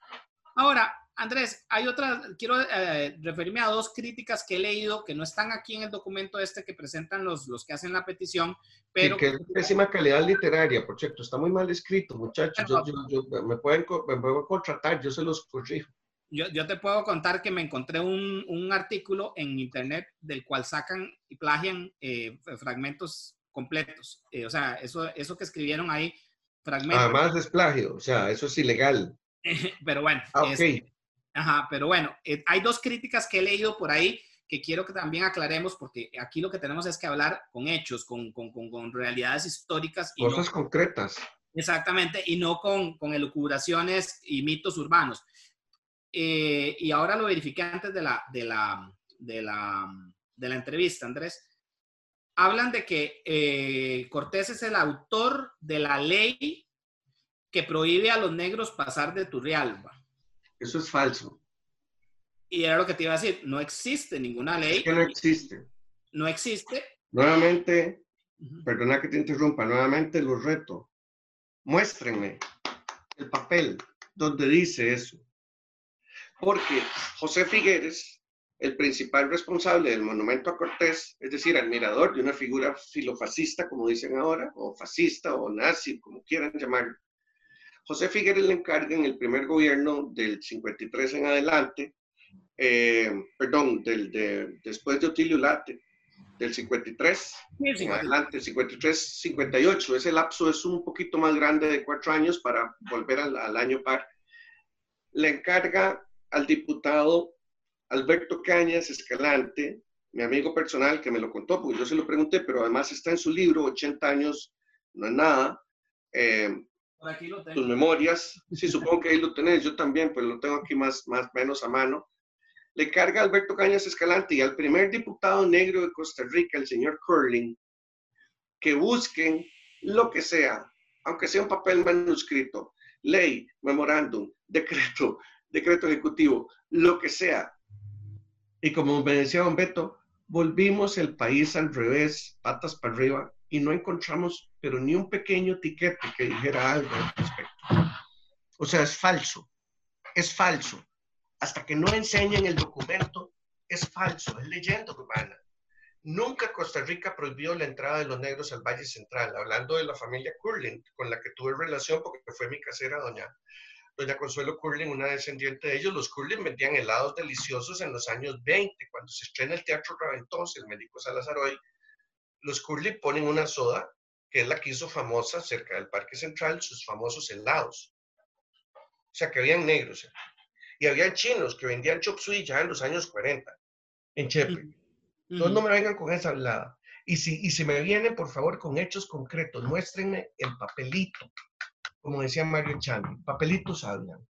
Ahora, Andrés, hay otra, quiero eh, referirme a dos críticas que he leído que no están aquí en el documento este que presentan los, los que hacen la petición, pero... que es pésima calidad literaria, por cierto, está muy mal escrito, muchachos. me, pueden, me pueden contratar, yo se los corrijo. Yo, yo, te puedo contar que me encontré un, un, artículo en internet del cual sacan y plagian eh, fragmentos completos. Eh, o sea, eso, eso que escribieron ahí, fragmentos. Además es plagio, o sea, eso es ilegal. pero bueno. Ah, este, ajá, pero bueno, eh, hay dos críticas que he leído por ahí que quiero que también aclaremos, porque aquí lo que tenemos es que hablar con hechos, con, con, con, realidades históricas. Y Cosas concretas. Exactamente, y no con, con elucubraciones y mitos urbanos. Eh, y ahora lo verifiqué antes de la, de la, de la, de la entrevista, Andrés. Hablan de que eh, Cortés es el autor de la ley que prohíbe a los negros pasar de Turrialba. Eso es falso. Y era lo que te iba a decir, no existe ninguna ley. Es que no existe. No existe. Nuevamente, perdona que te interrumpa, nuevamente lo reto. Muéstrenme el papel donde dice eso porque José Figueres, el principal responsable del monumento a Cortés, es decir, admirador de una figura filofascista, como dicen ahora, o fascista o nazi, como quieran llamarlo, José Figueres le encarga en el primer gobierno del 53 en adelante, eh, perdón, del, de, después de Otilio Late, del 53 en adelante, 53, 58, ese lapso es un poquito más grande de cuatro años para volver al, al año par. Le encarga al diputado Alberto Cañas Escalante, mi amigo personal que me lo contó, porque yo se lo pregunté, pero además está en su libro, 80 años, no es nada. Eh, tus memorias, sí, supongo que ahí lo tenés, yo también, pues lo tengo aquí más, más menos a mano. Le carga Alberto Cañas Escalante y al primer diputado negro de Costa Rica, el señor Curling, que busquen lo que sea, aunque sea un papel manuscrito, ley, memorándum, decreto, decreto ejecutivo, lo que sea. Y como me decía don Beto, volvimos el país al revés, patas para arriba, y no encontramos, pero ni un pequeño tiquete que dijera algo al respecto. O sea, es falso, es falso. Hasta que no enseñen el documento, es falso, es leyenda urbana. Nunca Costa Rica prohibió la entrada de los negros al Valle Central, hablando de la familia Curling, con la que tuve relación porque fue mi casera doña doña Consuelo Curling, una descendiente de ellos, los Curling vendían helados deliciosos en los años 20, cuando se estrena el Teatro Raventós, el médico Salazar hoy, los Curling ponen una soda, que es la que hizo famosa cerca del Parque Central, sus famosos helados. O sea, que habían negros. Y había chinos que vendían chop suey ya en los años 40, en Chepe. Entonces no me vengan con esa hablada. Y si, y si me vienen, por favor, con hechos concretos, muéstrenme el papelito como decía Mario Chami, papelitos hablan.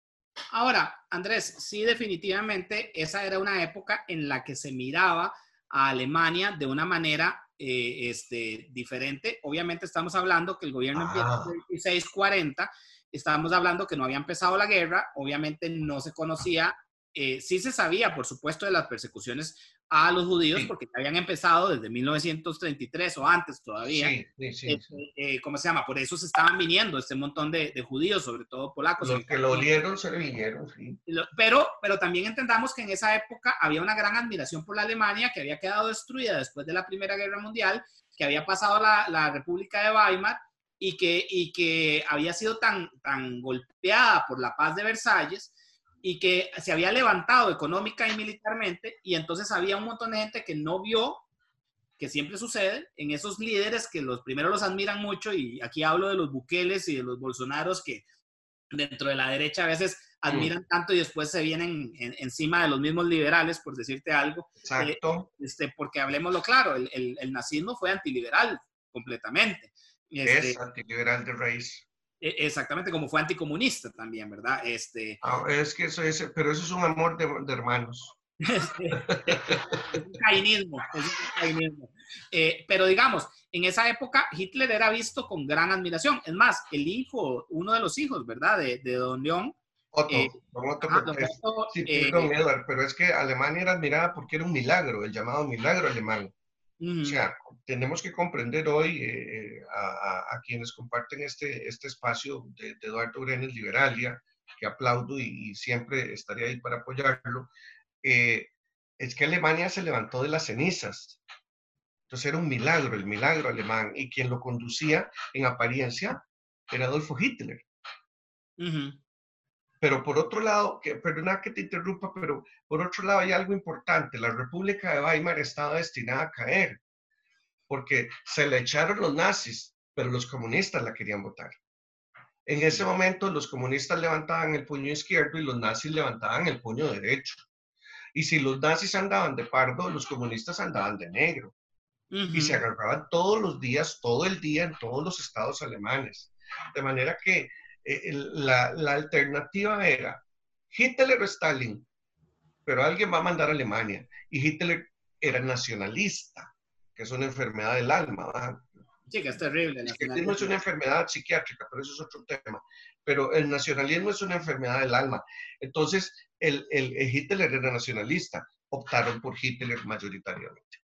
Ahora, Andrés, sí, definitivamente esa era una época en la que se miraba a Alemania de una manera eh, este, diferente. Obviamente estamos hablando que el gobierno empieza en 1640, estábamos hablando que no había empezado la guerra, obviamente no se conocía, eh, sí se sabía, por supuesto, de las persecuciones a los judíos porque habían empezado desde 1933 o antes todavía. Sí, sí, este, eh, ¿Cómo se llama? Por eso se estaban viniendo este montón de, judíos, sobre todo polacos. Los que lo olieron se vinieron, sí. Pero, pero también entendamos que en esa época había una gran admiración por la Alemania que había quedado destruida después de la Primera Guerra Mundial, que había pasado la, la República de Weimar y que, y que había sido tan, tan golpeada por la paz de Versalles y que se había levantado económica y militarmente, y entonces había un montón de gente que no vio, que siempre sucede, en esos líderes que los primeros los admiran mucho, y aquí hablo de los Bukeles y de los Bolsonaros que dentro de la derecha a veces admiran tanto y después se vienen encima de los mismos liberales, por decirte algo. Exacto. Eh, este, porque hablemoslo claro, el, el, nazismo fue antiliberal completamente. Este, es antiliberal de raíz. E, exactamente, como fue anticomunista también, ¿verdad? Este, ah, es que eso es, pero eso es un amor de, hermanos. Este, es un cainismo, es un cainismo. Eh, pero digamos, en esa época Hitler era visto con gran admiración. Es más, el hijo, uno de los hijos, ¿verdad? De, de Don León. Otto, eh, Otto, sí, eh, perdón, Edward, pero es que Alemania era admirada porque era un milagro, el llamado milagro alemán. O sea, tenemos que comprender hoy eh, a, quienes comparten este, este espacio de, Eduardo Brenes Liberalia, que aplaudo y, siempre estaré ahí para apoyarlo, eh, es que Alemania se levantó de las cenizas. Entonces era un milagro, el milagro alemán, y quien lo conducía en apariencia era Adolfo Hitler. Pero por otro lado, que, perdona que te interrumpa, pero por otro lado hay algo importante. La República de Weimar estaba destinada a caer porque se le echaron los nazis, pero los comunistas la querían votar. En ese momento los comunistas levantaban el puño izquierdo y los nazis levantaban el puño derecho. Y si los nazis andaban de pardo, los comunistas andaban de negro. Y se agarraban todos los días, todo el día en todos los estados alemanes. De manera que eh, la, alternativa era Hitler o Stalin, pero alguien va a mandar a Alemania. Y Hitler era nacionalista, que es una enfermedad del alma. Sí, que es terrible. El nacionalismo es una enfermedad psiquiátrica, pero eso es otro tema. Pero el nacionalismo es una enfermedad del alma. Entonces, el, el, Hitler era nacionalista. Optaron por Hitler mayoritariamente.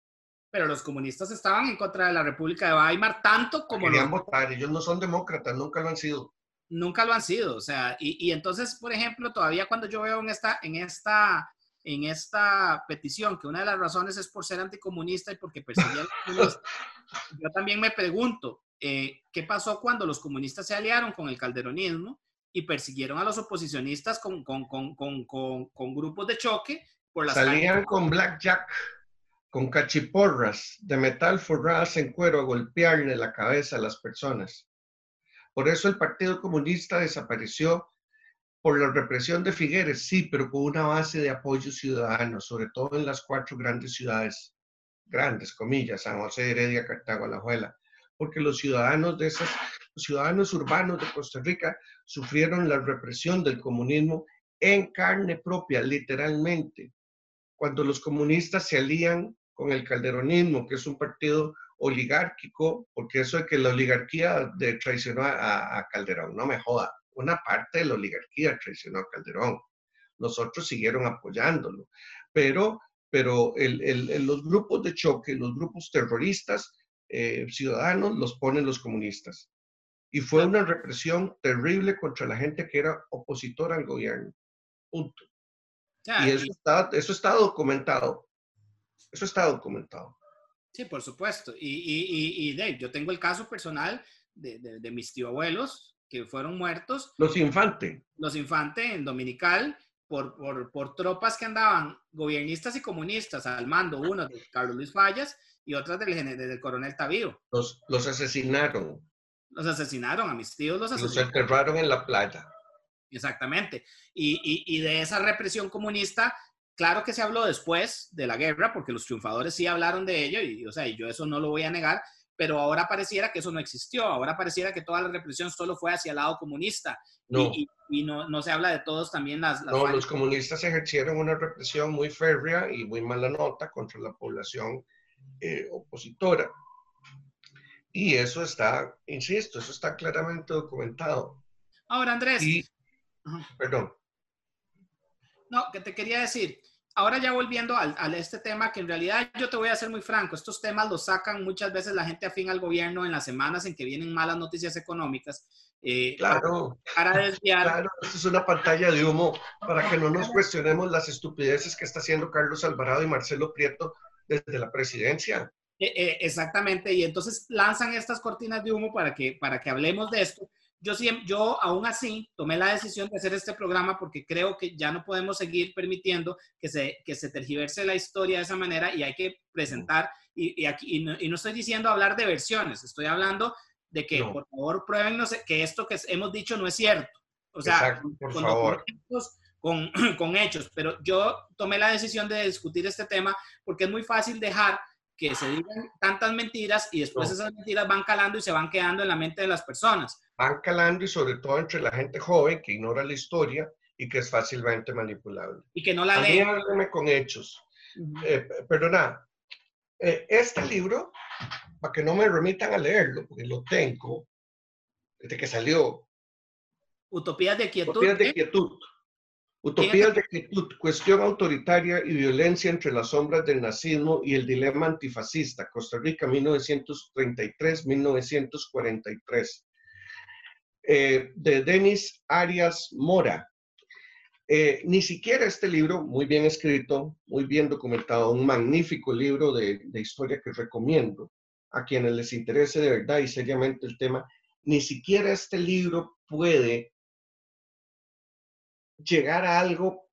Pero los comunistas estaban en contra de la República de Weimar tanto como... Querían votar, ellos no son demócratas, nunca lo han sido nunca lo han sido. O sea, y, entonces, por ejemplo, todavía cuando yo veo en esta, en esta, en esta petición que una de las razones es por ser anticomunista y porque perseguía a los yo también me pregunto, eh, ¿qué pasó cuando los comunistas se aliaron con el calderonismo y persiguieron a los oposicionistas con, con, con, con grupos de choque? Por las Salían con blackjack, con cachiporras de metal forradas en cuero a golpearle la cabeza a las personas. Por eso el Partido Comunista desapareció por la represión de Figueres, sí, pero con una base de apoyo ciudadano, sobre todo en las cuatro grandes ciudades, grandes comillas, San José, Heredia, Cartago, Alajuela, porque los ciudadanos de esas, los ciudadanos urbanos de Costa Rica sufrieron la represión del comunismo en carne propia, literalmente. Cuando los comunistas se alían con el calderonismo, que es un partido oligárquico, porque eso de que la oligarquía de, traicionó a, Calderón, no me joda, una parte de la oligarquía traicionó a Calderón, los otros siguieron apoyándolo, pero, pero los grupos de choque, los grupos terroristas eh, ciudadanos los ponen los comunistas. Y fue una represión terrible contra la gente que era opositora al gobierno. Punto. y eso está, eso está documentado. Eso está documentado. Sí, por supuesto. Y, y, y, Dave, yo tengo el caso personal de, de, mis tío abuelos que fueron muertos. Los infantes. Los infantes en Dominical por, por, por, tropas que andaban, gobiernistas y comunistas, al mando, uno de Carlos Luis Fallas y otras del, del coronel Tavío. Los, los asesinaron. Los asesinaron, a mis tíos los asesinaron. Los enterraron en la playa. Exactamente. Y, y, y de esa represión comunista Claro que se habló después de la guerra, porque los triunfadores sí hablaron de ello, y, o sea, yo eso no lo voy a negar, pero ahora pareciera que eso no existió, ahora pareciera que toda la represión solo fue hacia el lado comunista, y, no, se habla de todos también las... no, los comunistas ejercieron una represión muy férrea y muy mala nota contra la población eh, opositora. Y eso está, insisto, eso está claramente documentado. Ahora, Andrés. perdón. No, que te quería decir, ahora ya volviendo al, a este tema, que en realidad yo te voy a ser muy franco, estos temas los sacan muchas veces la gente afín al gobierno en las semanas en que vienen malas noticias económicas. Eh, claro, para desviar. Claro, esto es una pantalla de humo para que no nos cuestionemos las estupideces que está haciendo Carlos Alvarado y Marcelo Prieto desde la presidencia. Eh, eh, exactamente, y entonces lanzan estas cortinas de humo para que, para que hablemos de esto yo, yo aún así tomé la decisión de hacer este programa porque creo que ya no podemos seguir permitiendo que se, que se tergiverse la historia de esa manera y hay que presentar, y, aquí, y no, estoy diciendo hablar de versiones, estoy hablando de que por favor pruébennos que esto que hemos dicho no es cierto. O sea, por con, favor. Con, con hechos, pero yo tomé la decisión de discutir este tema porque es muy fácil dejar que se digan tantas mentiras y después esas mentiras van calando y se van quedando en la mente de las personas. Van calando y sobre todo entre la gente joven que ignora la historia y que es fácilmente manipulable. Y que no la lee. con hechos. Eh, perdona, eh, este libro, para que no me remitan a leerlo, porque lo tengo, desde que salió. Utopías de quietud. Utopías de ¿eh? quietud. Utopías de quietud, cuestión autoritaria y violencia entre las sombras del nazismo y el dilema antifascista, Costa Rica, 1933-1943. Eh, de Denis Arias Mora. Eh, ni siquiera este libro, muy bien escrito, muy bien documentado, un magnífico libro de, de historia que recomiendo a quienes les interese de verdad y seriamente el tema, ni siquiera este libro puede llegar a algo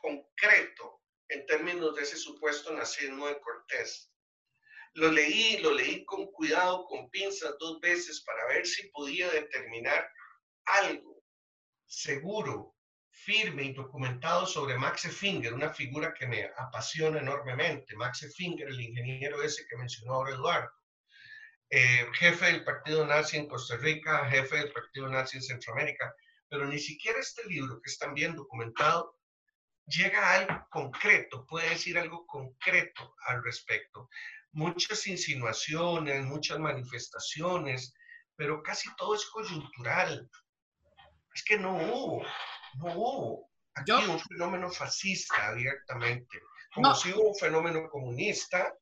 concreto en términos de ese supuesto nazismo de Cortés. Lo leí, lo leí con cuidado, con pinzas dos veces para ver si podía determinar algo seguro, firme y documentado sobre Max Finger, una figura que me apasiona enormemente. Max Finger, el ingeniero ese que mencionó ahora Eduardo. Eh, jefe del partido nazi en Costa Rica, jefe del partido nazi en Centroamérica, pero ni siquiera este libro, que es tan bien documentado, llega a algo concreto, puede decir algo concreto al respecto. Muchas insinuaciones, muchas manifestaciones, pero casi todo es coyuntural. Es que no hubo, no hubo aquí un fenómeno fascista abiertamente, como si hubo un fenómeno comunista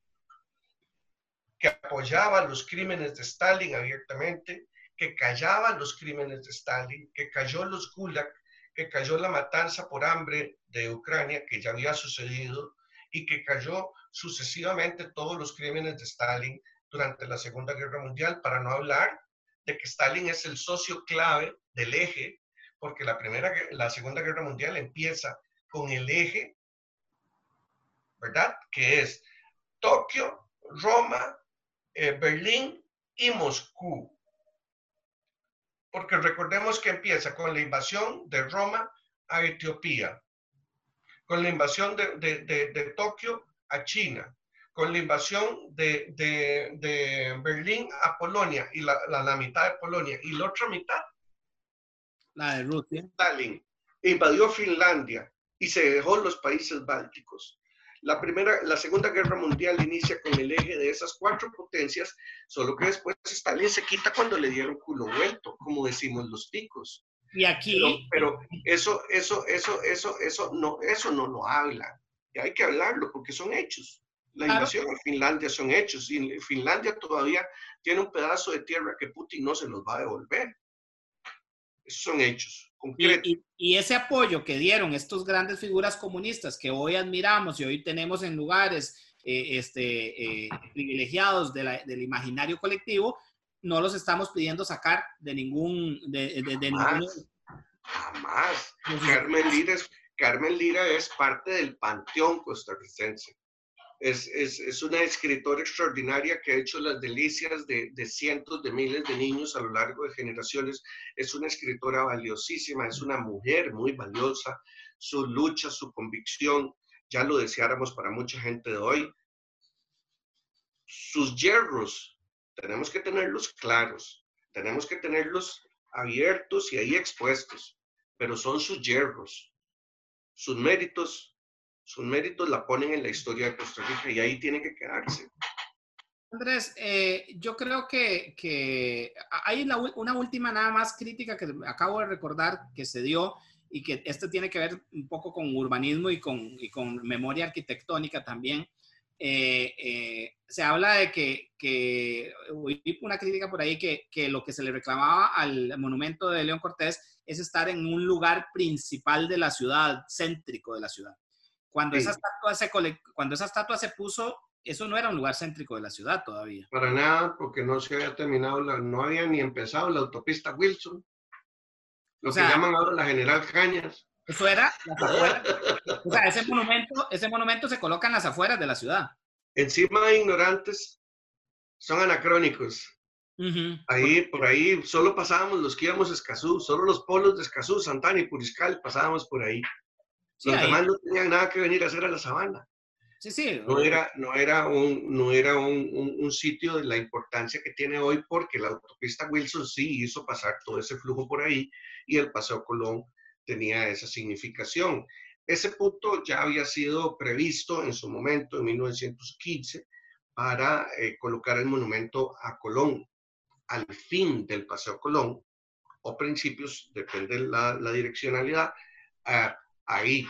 que apoyaba los crímenes de Stalin abiertamente, que callaba los crímenes de Stalin, que cayó los Gulag, que cayó la matanza por hambre de Ucrania, que ya había sucedido, y que cayó sucesivamente todos los crímenes de Stalin durante la Segunda Guerra Mundial, para no hablar de que Stalin es el socio clave del eje, porque la, primera, la Segunda Guerra Mundial empieza con el eje, ¿verdad? Que es Tokio, Roma, eh, Berlín y Moscú porque recordemos que empieza con la invasión de Roma a Etiopía, con la invasión de, Tokio a China, con la invasión de, Berlín a Polonia y la, la, mitad de Polonia y la otra mitad. La de Rusia. Stalin invadió Finlandia y se dejó los países bálticos. La, primera, la Segunda Guerra Mundial inicia con el eje de esas cuatro potencias, solo que después Stalin se quita cuando le dieron culo vuelto, como decimos los ticos. Y aquí... Pero, eso, eso, eso, eso, eso no, eso no lo habla. Y hay que hablarlo porque son hechos. La invasión a Finlandia son hechos y Finlandia todavía tiene un pedazo de tierra que Putin no se los va a devolver. Esos son hechos. Y, ese apoyo que dieron estas grandes figuras comunistas que hoy admiramos y hoy tenemos en lugares eh, este, eh, privilegiados del imaginario colectivo, no los estamos pidiendo sacar de ningún... De, de, Jamás. Jamás. Carmen Lira, es, Carmen Lira es parte del panteón costarricense es, una escritora extraordinaria que ha hecho las delicias de, cientos de miles de niños a lo largo de generaciones. Es una escritora valiosísima, es una mujer muy valiosa. Su lucha, su convicción, ya lo deseáramos para mucha gente de hoy. Sus hierros, tenemos que tenerlos claros, tenemos que tenerlos abiertos y ahí expuestos, pero son sus hierros. Sus méritos sus méritos la ponen en la historia de Costa Rica y ahí tiene que quedarse. Andrés, eh, yo creo que, que hay una última nada más crítica que acabo de recordar que se dio y que esto tiene que ver un poco con urbanismo y con, y con memoria arquitectónica también. Eh, eh, se habla de que, que una crítica por ahí que, que, lo que se le reclamaba al monumento de León Cortés es estar en un lugar principal de la ciudad, céntrico de la ciudad. Cuando, esa estatua se cuando esa estatua se puso, eso no era un lugar céntrico de la ciudad todavía. Para nada, porque no se había terminado, no había ni empezado la autopista Wilson, lo que llaman ahora la General Cañas. Eso era las afueras. o sea, ese monumento, ese monumento se coloca en las afueras de la ciudad. Encima de ignorantes, son anacrónicos. Ahí, por ahí, solo pasábamos los que íbamos a Escazú, solo los polos de Escazú, Santana y Puriscal pasábamos por ahí. Los demás no tenían nada que venir a hacer a la sabana. Sí, sí. No era, no era, un, no era un, un, sitio de la importancia que tiene hoy porque la autopista Wilson sí hizo pasar todo ese flujo por ahí y el Paseo Colón tenía esa significación. Ese punto ya había sido previsto en su momento, en 1915, para eh, colocar el monumento a Colón al fin del Paseo Colón, o principios, depende de la, la direccionalidad, ahí.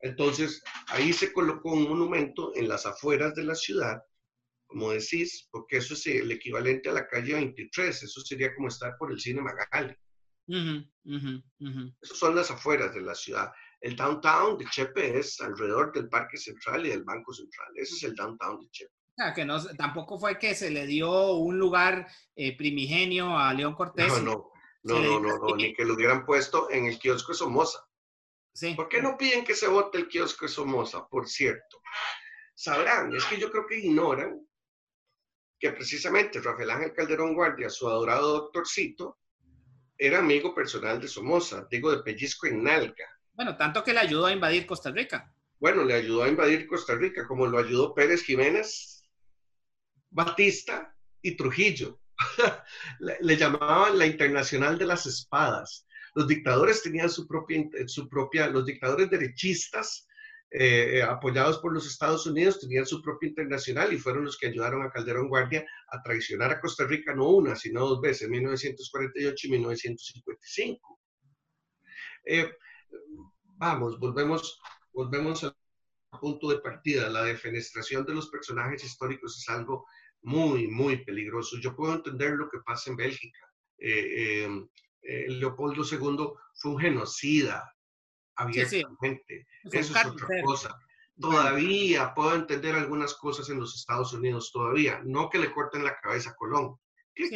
Entonces, ahí se colocó un monumento en las afueras de la ciudad, como decís, porque eso es el equivalente a la calle 23, eso sería como estar por el cine Magali. Esas son las afueras de la ciudad. El downtown de Chepe es alrededor del Parque Central y del Banco Central. Ese es el downtown de Chepe. Que no, tampoco fue que se le dio un lugar eh, primigenio a León Cortés. No, no, no, no, no, ni que lo hubieran puesto en el kiosco de Somoza. Sí. ¿Por qué no piden que se vote el kiosco de Somoza, por cierto? Sabrán, es que yo creo que ignoran que precisamente Rafael Ángel Calderón Guardia, su adorado doctorcito, era amigo personal de Somoza, digo de pellizco en nalga. Bueno, tanto que le ayudó a invadir Costa Rica. Bueno, le ayudó a invadir Costa Rica, como lo ayudó Pérez Jiménez, Batista y Trujillo. le, llamaban la Internacional de las Espadas. Los dictadores tenían su propia, los dictadores derechistas eh, apoyados por los Estados Unidos, tenían su propia internacional y fueron los que ayudaron a Calderón Guardia a traicionar a Costa Rica no una, sino dos veces, en 1948 y 1955. Eh, vamos, volvemos, volvemos al punto de partida. La defenestración de los personajes históricos es algo muy, muy peligroso. Yo puedo entender lo que pasa en Bélgica. Eh, Leopoldo II fue un genocida, abiertamente. Eso es otra cosa. Todavía puedo entender algunas cosas en los Estados Unidos, todavía. No que le corten la cabeza a Colón. ¿Qué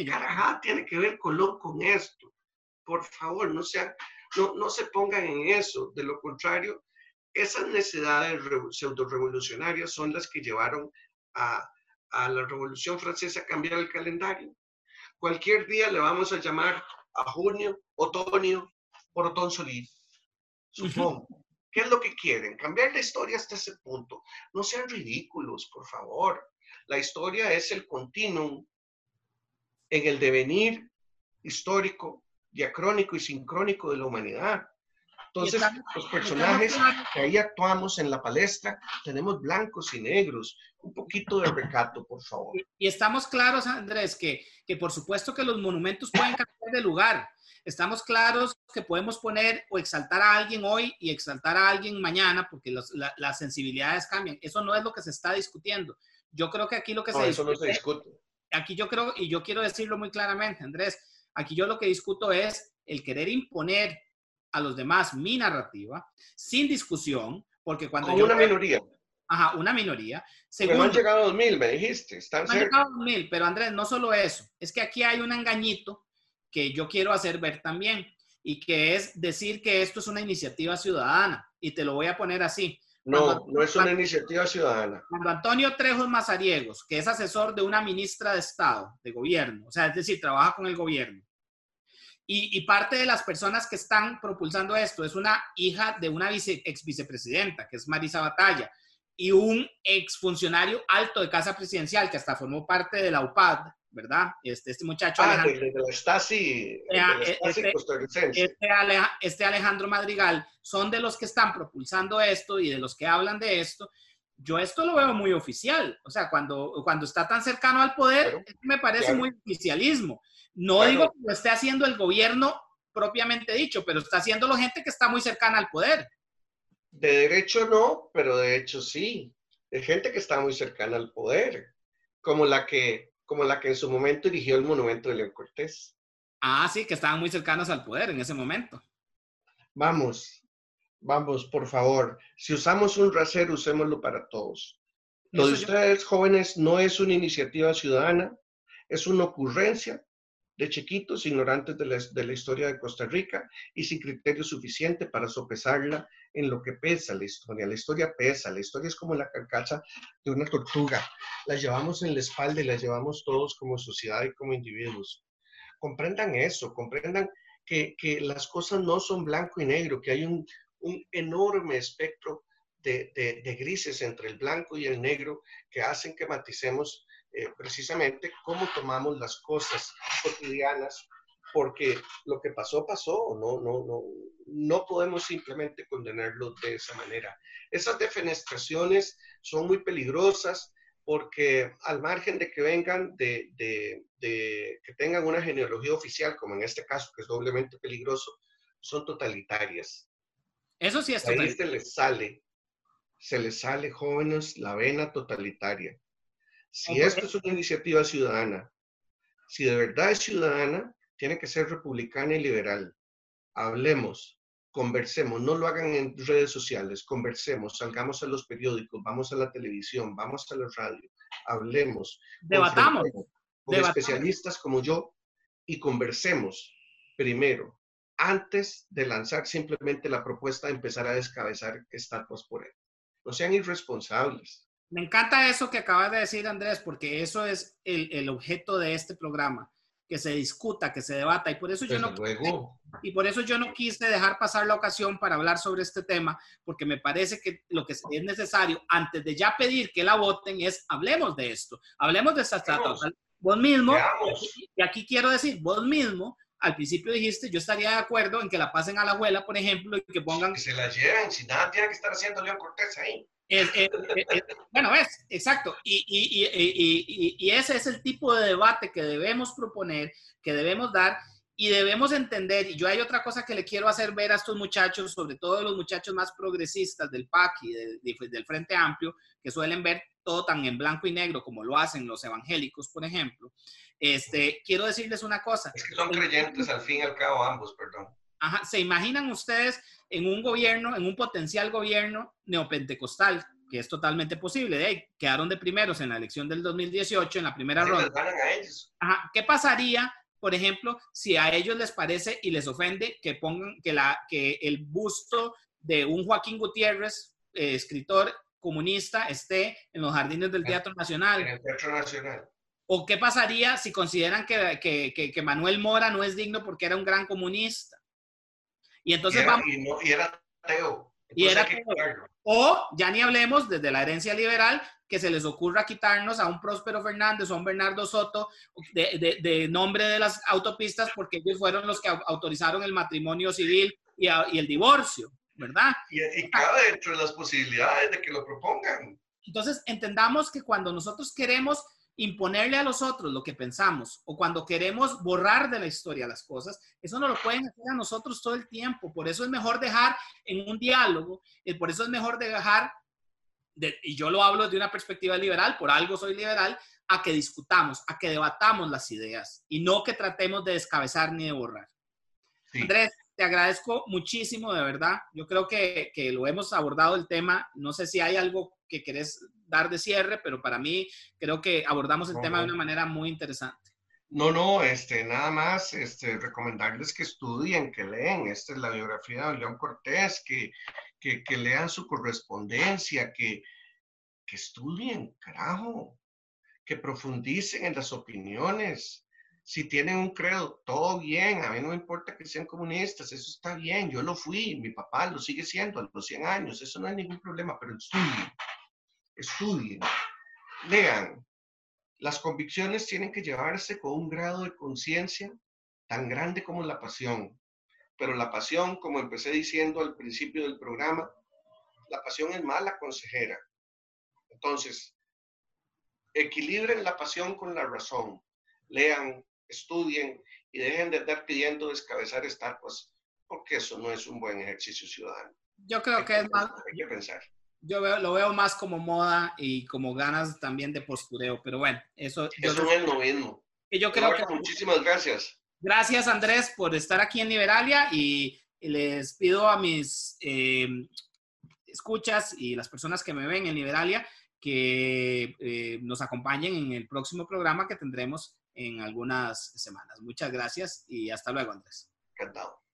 tiene que ver Colón con esto? Por favor, no, sean, no, no se pongan en eso. De lo contrario, esas necesidades pseudo-revolucionarias son las que llevaron a, a la Revolución Francesa cambiar el calendario. Cualquier día le vamos a llamar a junio, otoño, por Otón Solís supongo. ¿Qué es lo que quieren? Cambiar la historia hasta ese punto. No sean ridículos, por favor. La historia es el continuum en el devenir histórico, diacrónico y sincrónico de la humanidad. Entonces, los personajes que ahí actuamos en la palestra, tenemos blancos y negros. Un poquito de recato, por favor. Y estamos claros, Andrés, que, que por supuesto que los monumentos pueden cambiar de lugar, estamos claros que podemos poner o exaltar a alguien hoy y exaltar a alguien mañana porque las sensibilidades cambian. Eso no es lo que se está discutiendo. Yo creo que aquí lo que se, eso no se discute. Aquí yo creo, y yo quiero decirlo muy claramente, Andrés, aquí yo lo que discuto es el querer imponer a los demás mi narrativa sin discusión, porque cuando... Como una minoría. Ajá, una minoría. Segundo, pero han llegado a 2000, me dijiste. Están han llegado a 2000, pero Andrés, no solo eso, es que aquí hay un engañito que yo quiero hacer ver también y que es decir que esto es una iniciativa ciudadana. Y te lo voy a poner así. No, no es una iniciativa ciudadana. Cuando Antonio Trejos Mazariegos, que es asesor de una ministra de Estado, de gobierno, o sea, es decir, trabaja con el gobierno, y, parte de las personas que están propulsando esto es una hija de una vice, ex vicepresidenta, que es Marisa Batalla, y un exfuncionario alto de Casa Presidencial, que hasta formó parte de la UPAD, ¿verdad? Este, este muchacho. Ah, Alejandro, de, la Stasi, este, este, este, Alejandro Madrigal son de los que están propulsando esto y de los que hablan de esto. Yo esto lo veo muy oficial. O sea, cuando, cuando está tan cercano al poder, me parece muy oficialismo. No digo que lo esté haciendo el gobierno propiamente dicho, pero está haciéndolo gente que está muy cercana al poder. De derecho no, pero de hecho sí. Es gente que está muy cercana al poder, como la que como la que en su momento dirigió el monumento de León Cortés. Ah, sí, que estaban muy cercanos al poder en ese momento. Vamos, vamos, por favor. Si usamos un rasero, usémoslo para todos. Lo de ustedes, jóvenes, no es una iniciativa ciudadana, es una ocurrencia de chiquitos ignorantes de la, de la, historia de Costa Rica y sin criterio suficiente para sopesarla en lo que pesa la historia. La historia pesa, la historia es como la carcacha de una tortuga. La llevamos en la espalda y la llevamos todos como sociedad y como individuos. Comprendan eso, comprendan que, que las cosas no son blanco y negro, que hay un, un enorme espectro de, de, grises entre el blanco y el negro que hacen que maticemos eh, precisamente cómo tomamos las cosas cotidianas, porque lo que pasó, pasó, no, no, no, no podemos simplemente condenarlo de esa manera. Esas defenestraciones son muy peligrosas porque al margen de que vengan de, de, de, que tengan una genealogía oficial, como en este caso, que es doblemente peligroso, son totalitarias. Eso sí es Ahí se les sale, se les sale, jóvenes, la vena totalitaria. Si esto es una iniciativa ciudadana, si de verdad es ciudadana, tiene que ser republicana y liberal. Hablemos, conversemos, no lo hagan en redes sociales, conversemos, salgamos a los periódicos, vamos a la televisión, vamos a la radio, hablemos. Debatamos. Con especialistas como yo y conversemos primero, antes de lanzar simplemente la propuesta de empezar a descabezar estatuas por él. No sean irresponsables. Me encanta eso que acabas de decir, Andrés, porque eso es el, el objeto de este programa, que se discuta, que se debata, y por eso yo no y por eso yo no quise dejar pasar la ocasión para hablar sobre este tema, porque me parece que lo que es necesario antes de ya pedir que la voten es hablemos de esto, hablemos de estas tratados. Vos mismo, y aquí quiero decir, vos mismo al principio dijiste, yo estaría de acuerdo en que la pasen a la abuela, por ejemplo, y que pongan... Que se la lleven, si nada tiene que estar haciendo León Cortés ahí bueno, es, exacto. Y, ese es el tipo de debate que debemos proponer, que debemos dar y debemos entender. Y yo hay otra cosa que le quiero hacer ver a estos muchachos, sobre todo los muchachos más progresistas del PAC y pues, del Frente Amplio, que suelen ver todo tan en blanco y negro como lo hacen los evangélicos, por ejemplo. Este, quiero decirles una cosa. Es que son creyentes al fin y al cabo ambos, perdón. Ajá, ¿se imaginan ustedes en un gobierno, en un potencial gobierno neopentecostal, que es totalmente posible. Quedaron de primeros en la elección del 2018, en la primera ronda. ¿Qué pasaría, por ejemplo, si a ellos les parece y les ofende que pongan que, la, que el busto de un Joaquín Gutiérrez, eh, escritor comunista, esté en los jardines del Teatro Nacional? En el Teatro Nacional. ¿O qué pasaría si consideran que, que, que Manuel Mora no es digno porque era un gran comunista? Y entonces vamos... Y, era ateo. Y era O ya ni hablemos desde la herencia liberal que se les ocurra quitarnos a un Próspero Fernández o a un Bernardo Soto de, de, nombre de las autopistas porque ellos fueron los que autorizaron el matrimonio civil y, y el divorcio, ¿verdad? Y, y cabe dentro de las posibilidades de que lo propongan. Entonces, entendamos que cuando nosotros queremos imponerle a los otros lo que pensamos o cuando queremos borrar de la historia las cosas, eso no lo pueden hacer a nosotros todo el tiempo. Por eso es mejor dejar en un diálogo, y por eso es mejor dejar, y yo lo hablo desde una perspectiva liberal, por algo soy liberal, a que discutamos, a que debatamos las ideas y no que tratemos de descabezar ni de borrar. Andrés, te agradezco muchísimo, de verdad. Yo creo que, que lo hemos abordado el tema. No sé si hay algo que querés dar de cierre, pero para mí creo que abordamos el tema de una manera muy interesante. No, no, este, nada más este, recomendarles que estudien, que leen. Esta es la biografía de León Cortés, que, que, que lean su correspondencia, que, que estudien, carajo, que profundicen en las opiniones. Si tienen un credo, todo bien, a mí no me importa que sean comunistas, eso está bien, yo lo fui, mi papá lo sigue siendo a los 100 años, eso no hay ningún problema, pero estudien estudien, lean. Las convicciones tienen que llevarse con un grado de conciencia tan grande como la pasión. Pero la pasión, como empecé diciendo al principio del programa, la pasión es mala consejera. Entonces, equilibren la pasión con la razón. Lean, estudien y dejen de estar pidiendo descabezar estatuas, porque eso no es un buen ejercicio ciudadano. Yo creo que, es más. Hay que pensar yo lo veo más como moda y como ganas también de postureo, pero bueno, eso... Eso no es lo mismo. Y yo creo que... Muchísimas gracias. Gracias, Andrés, por estar aquí en Liberalia y les pido a mis em, escuchas y las personas que me ven en Liberalia que eh, nos acompañen en el próximo programa que tendremos en algunas semanas. Muchas gracias y hasta luego, Andrés. Encantado.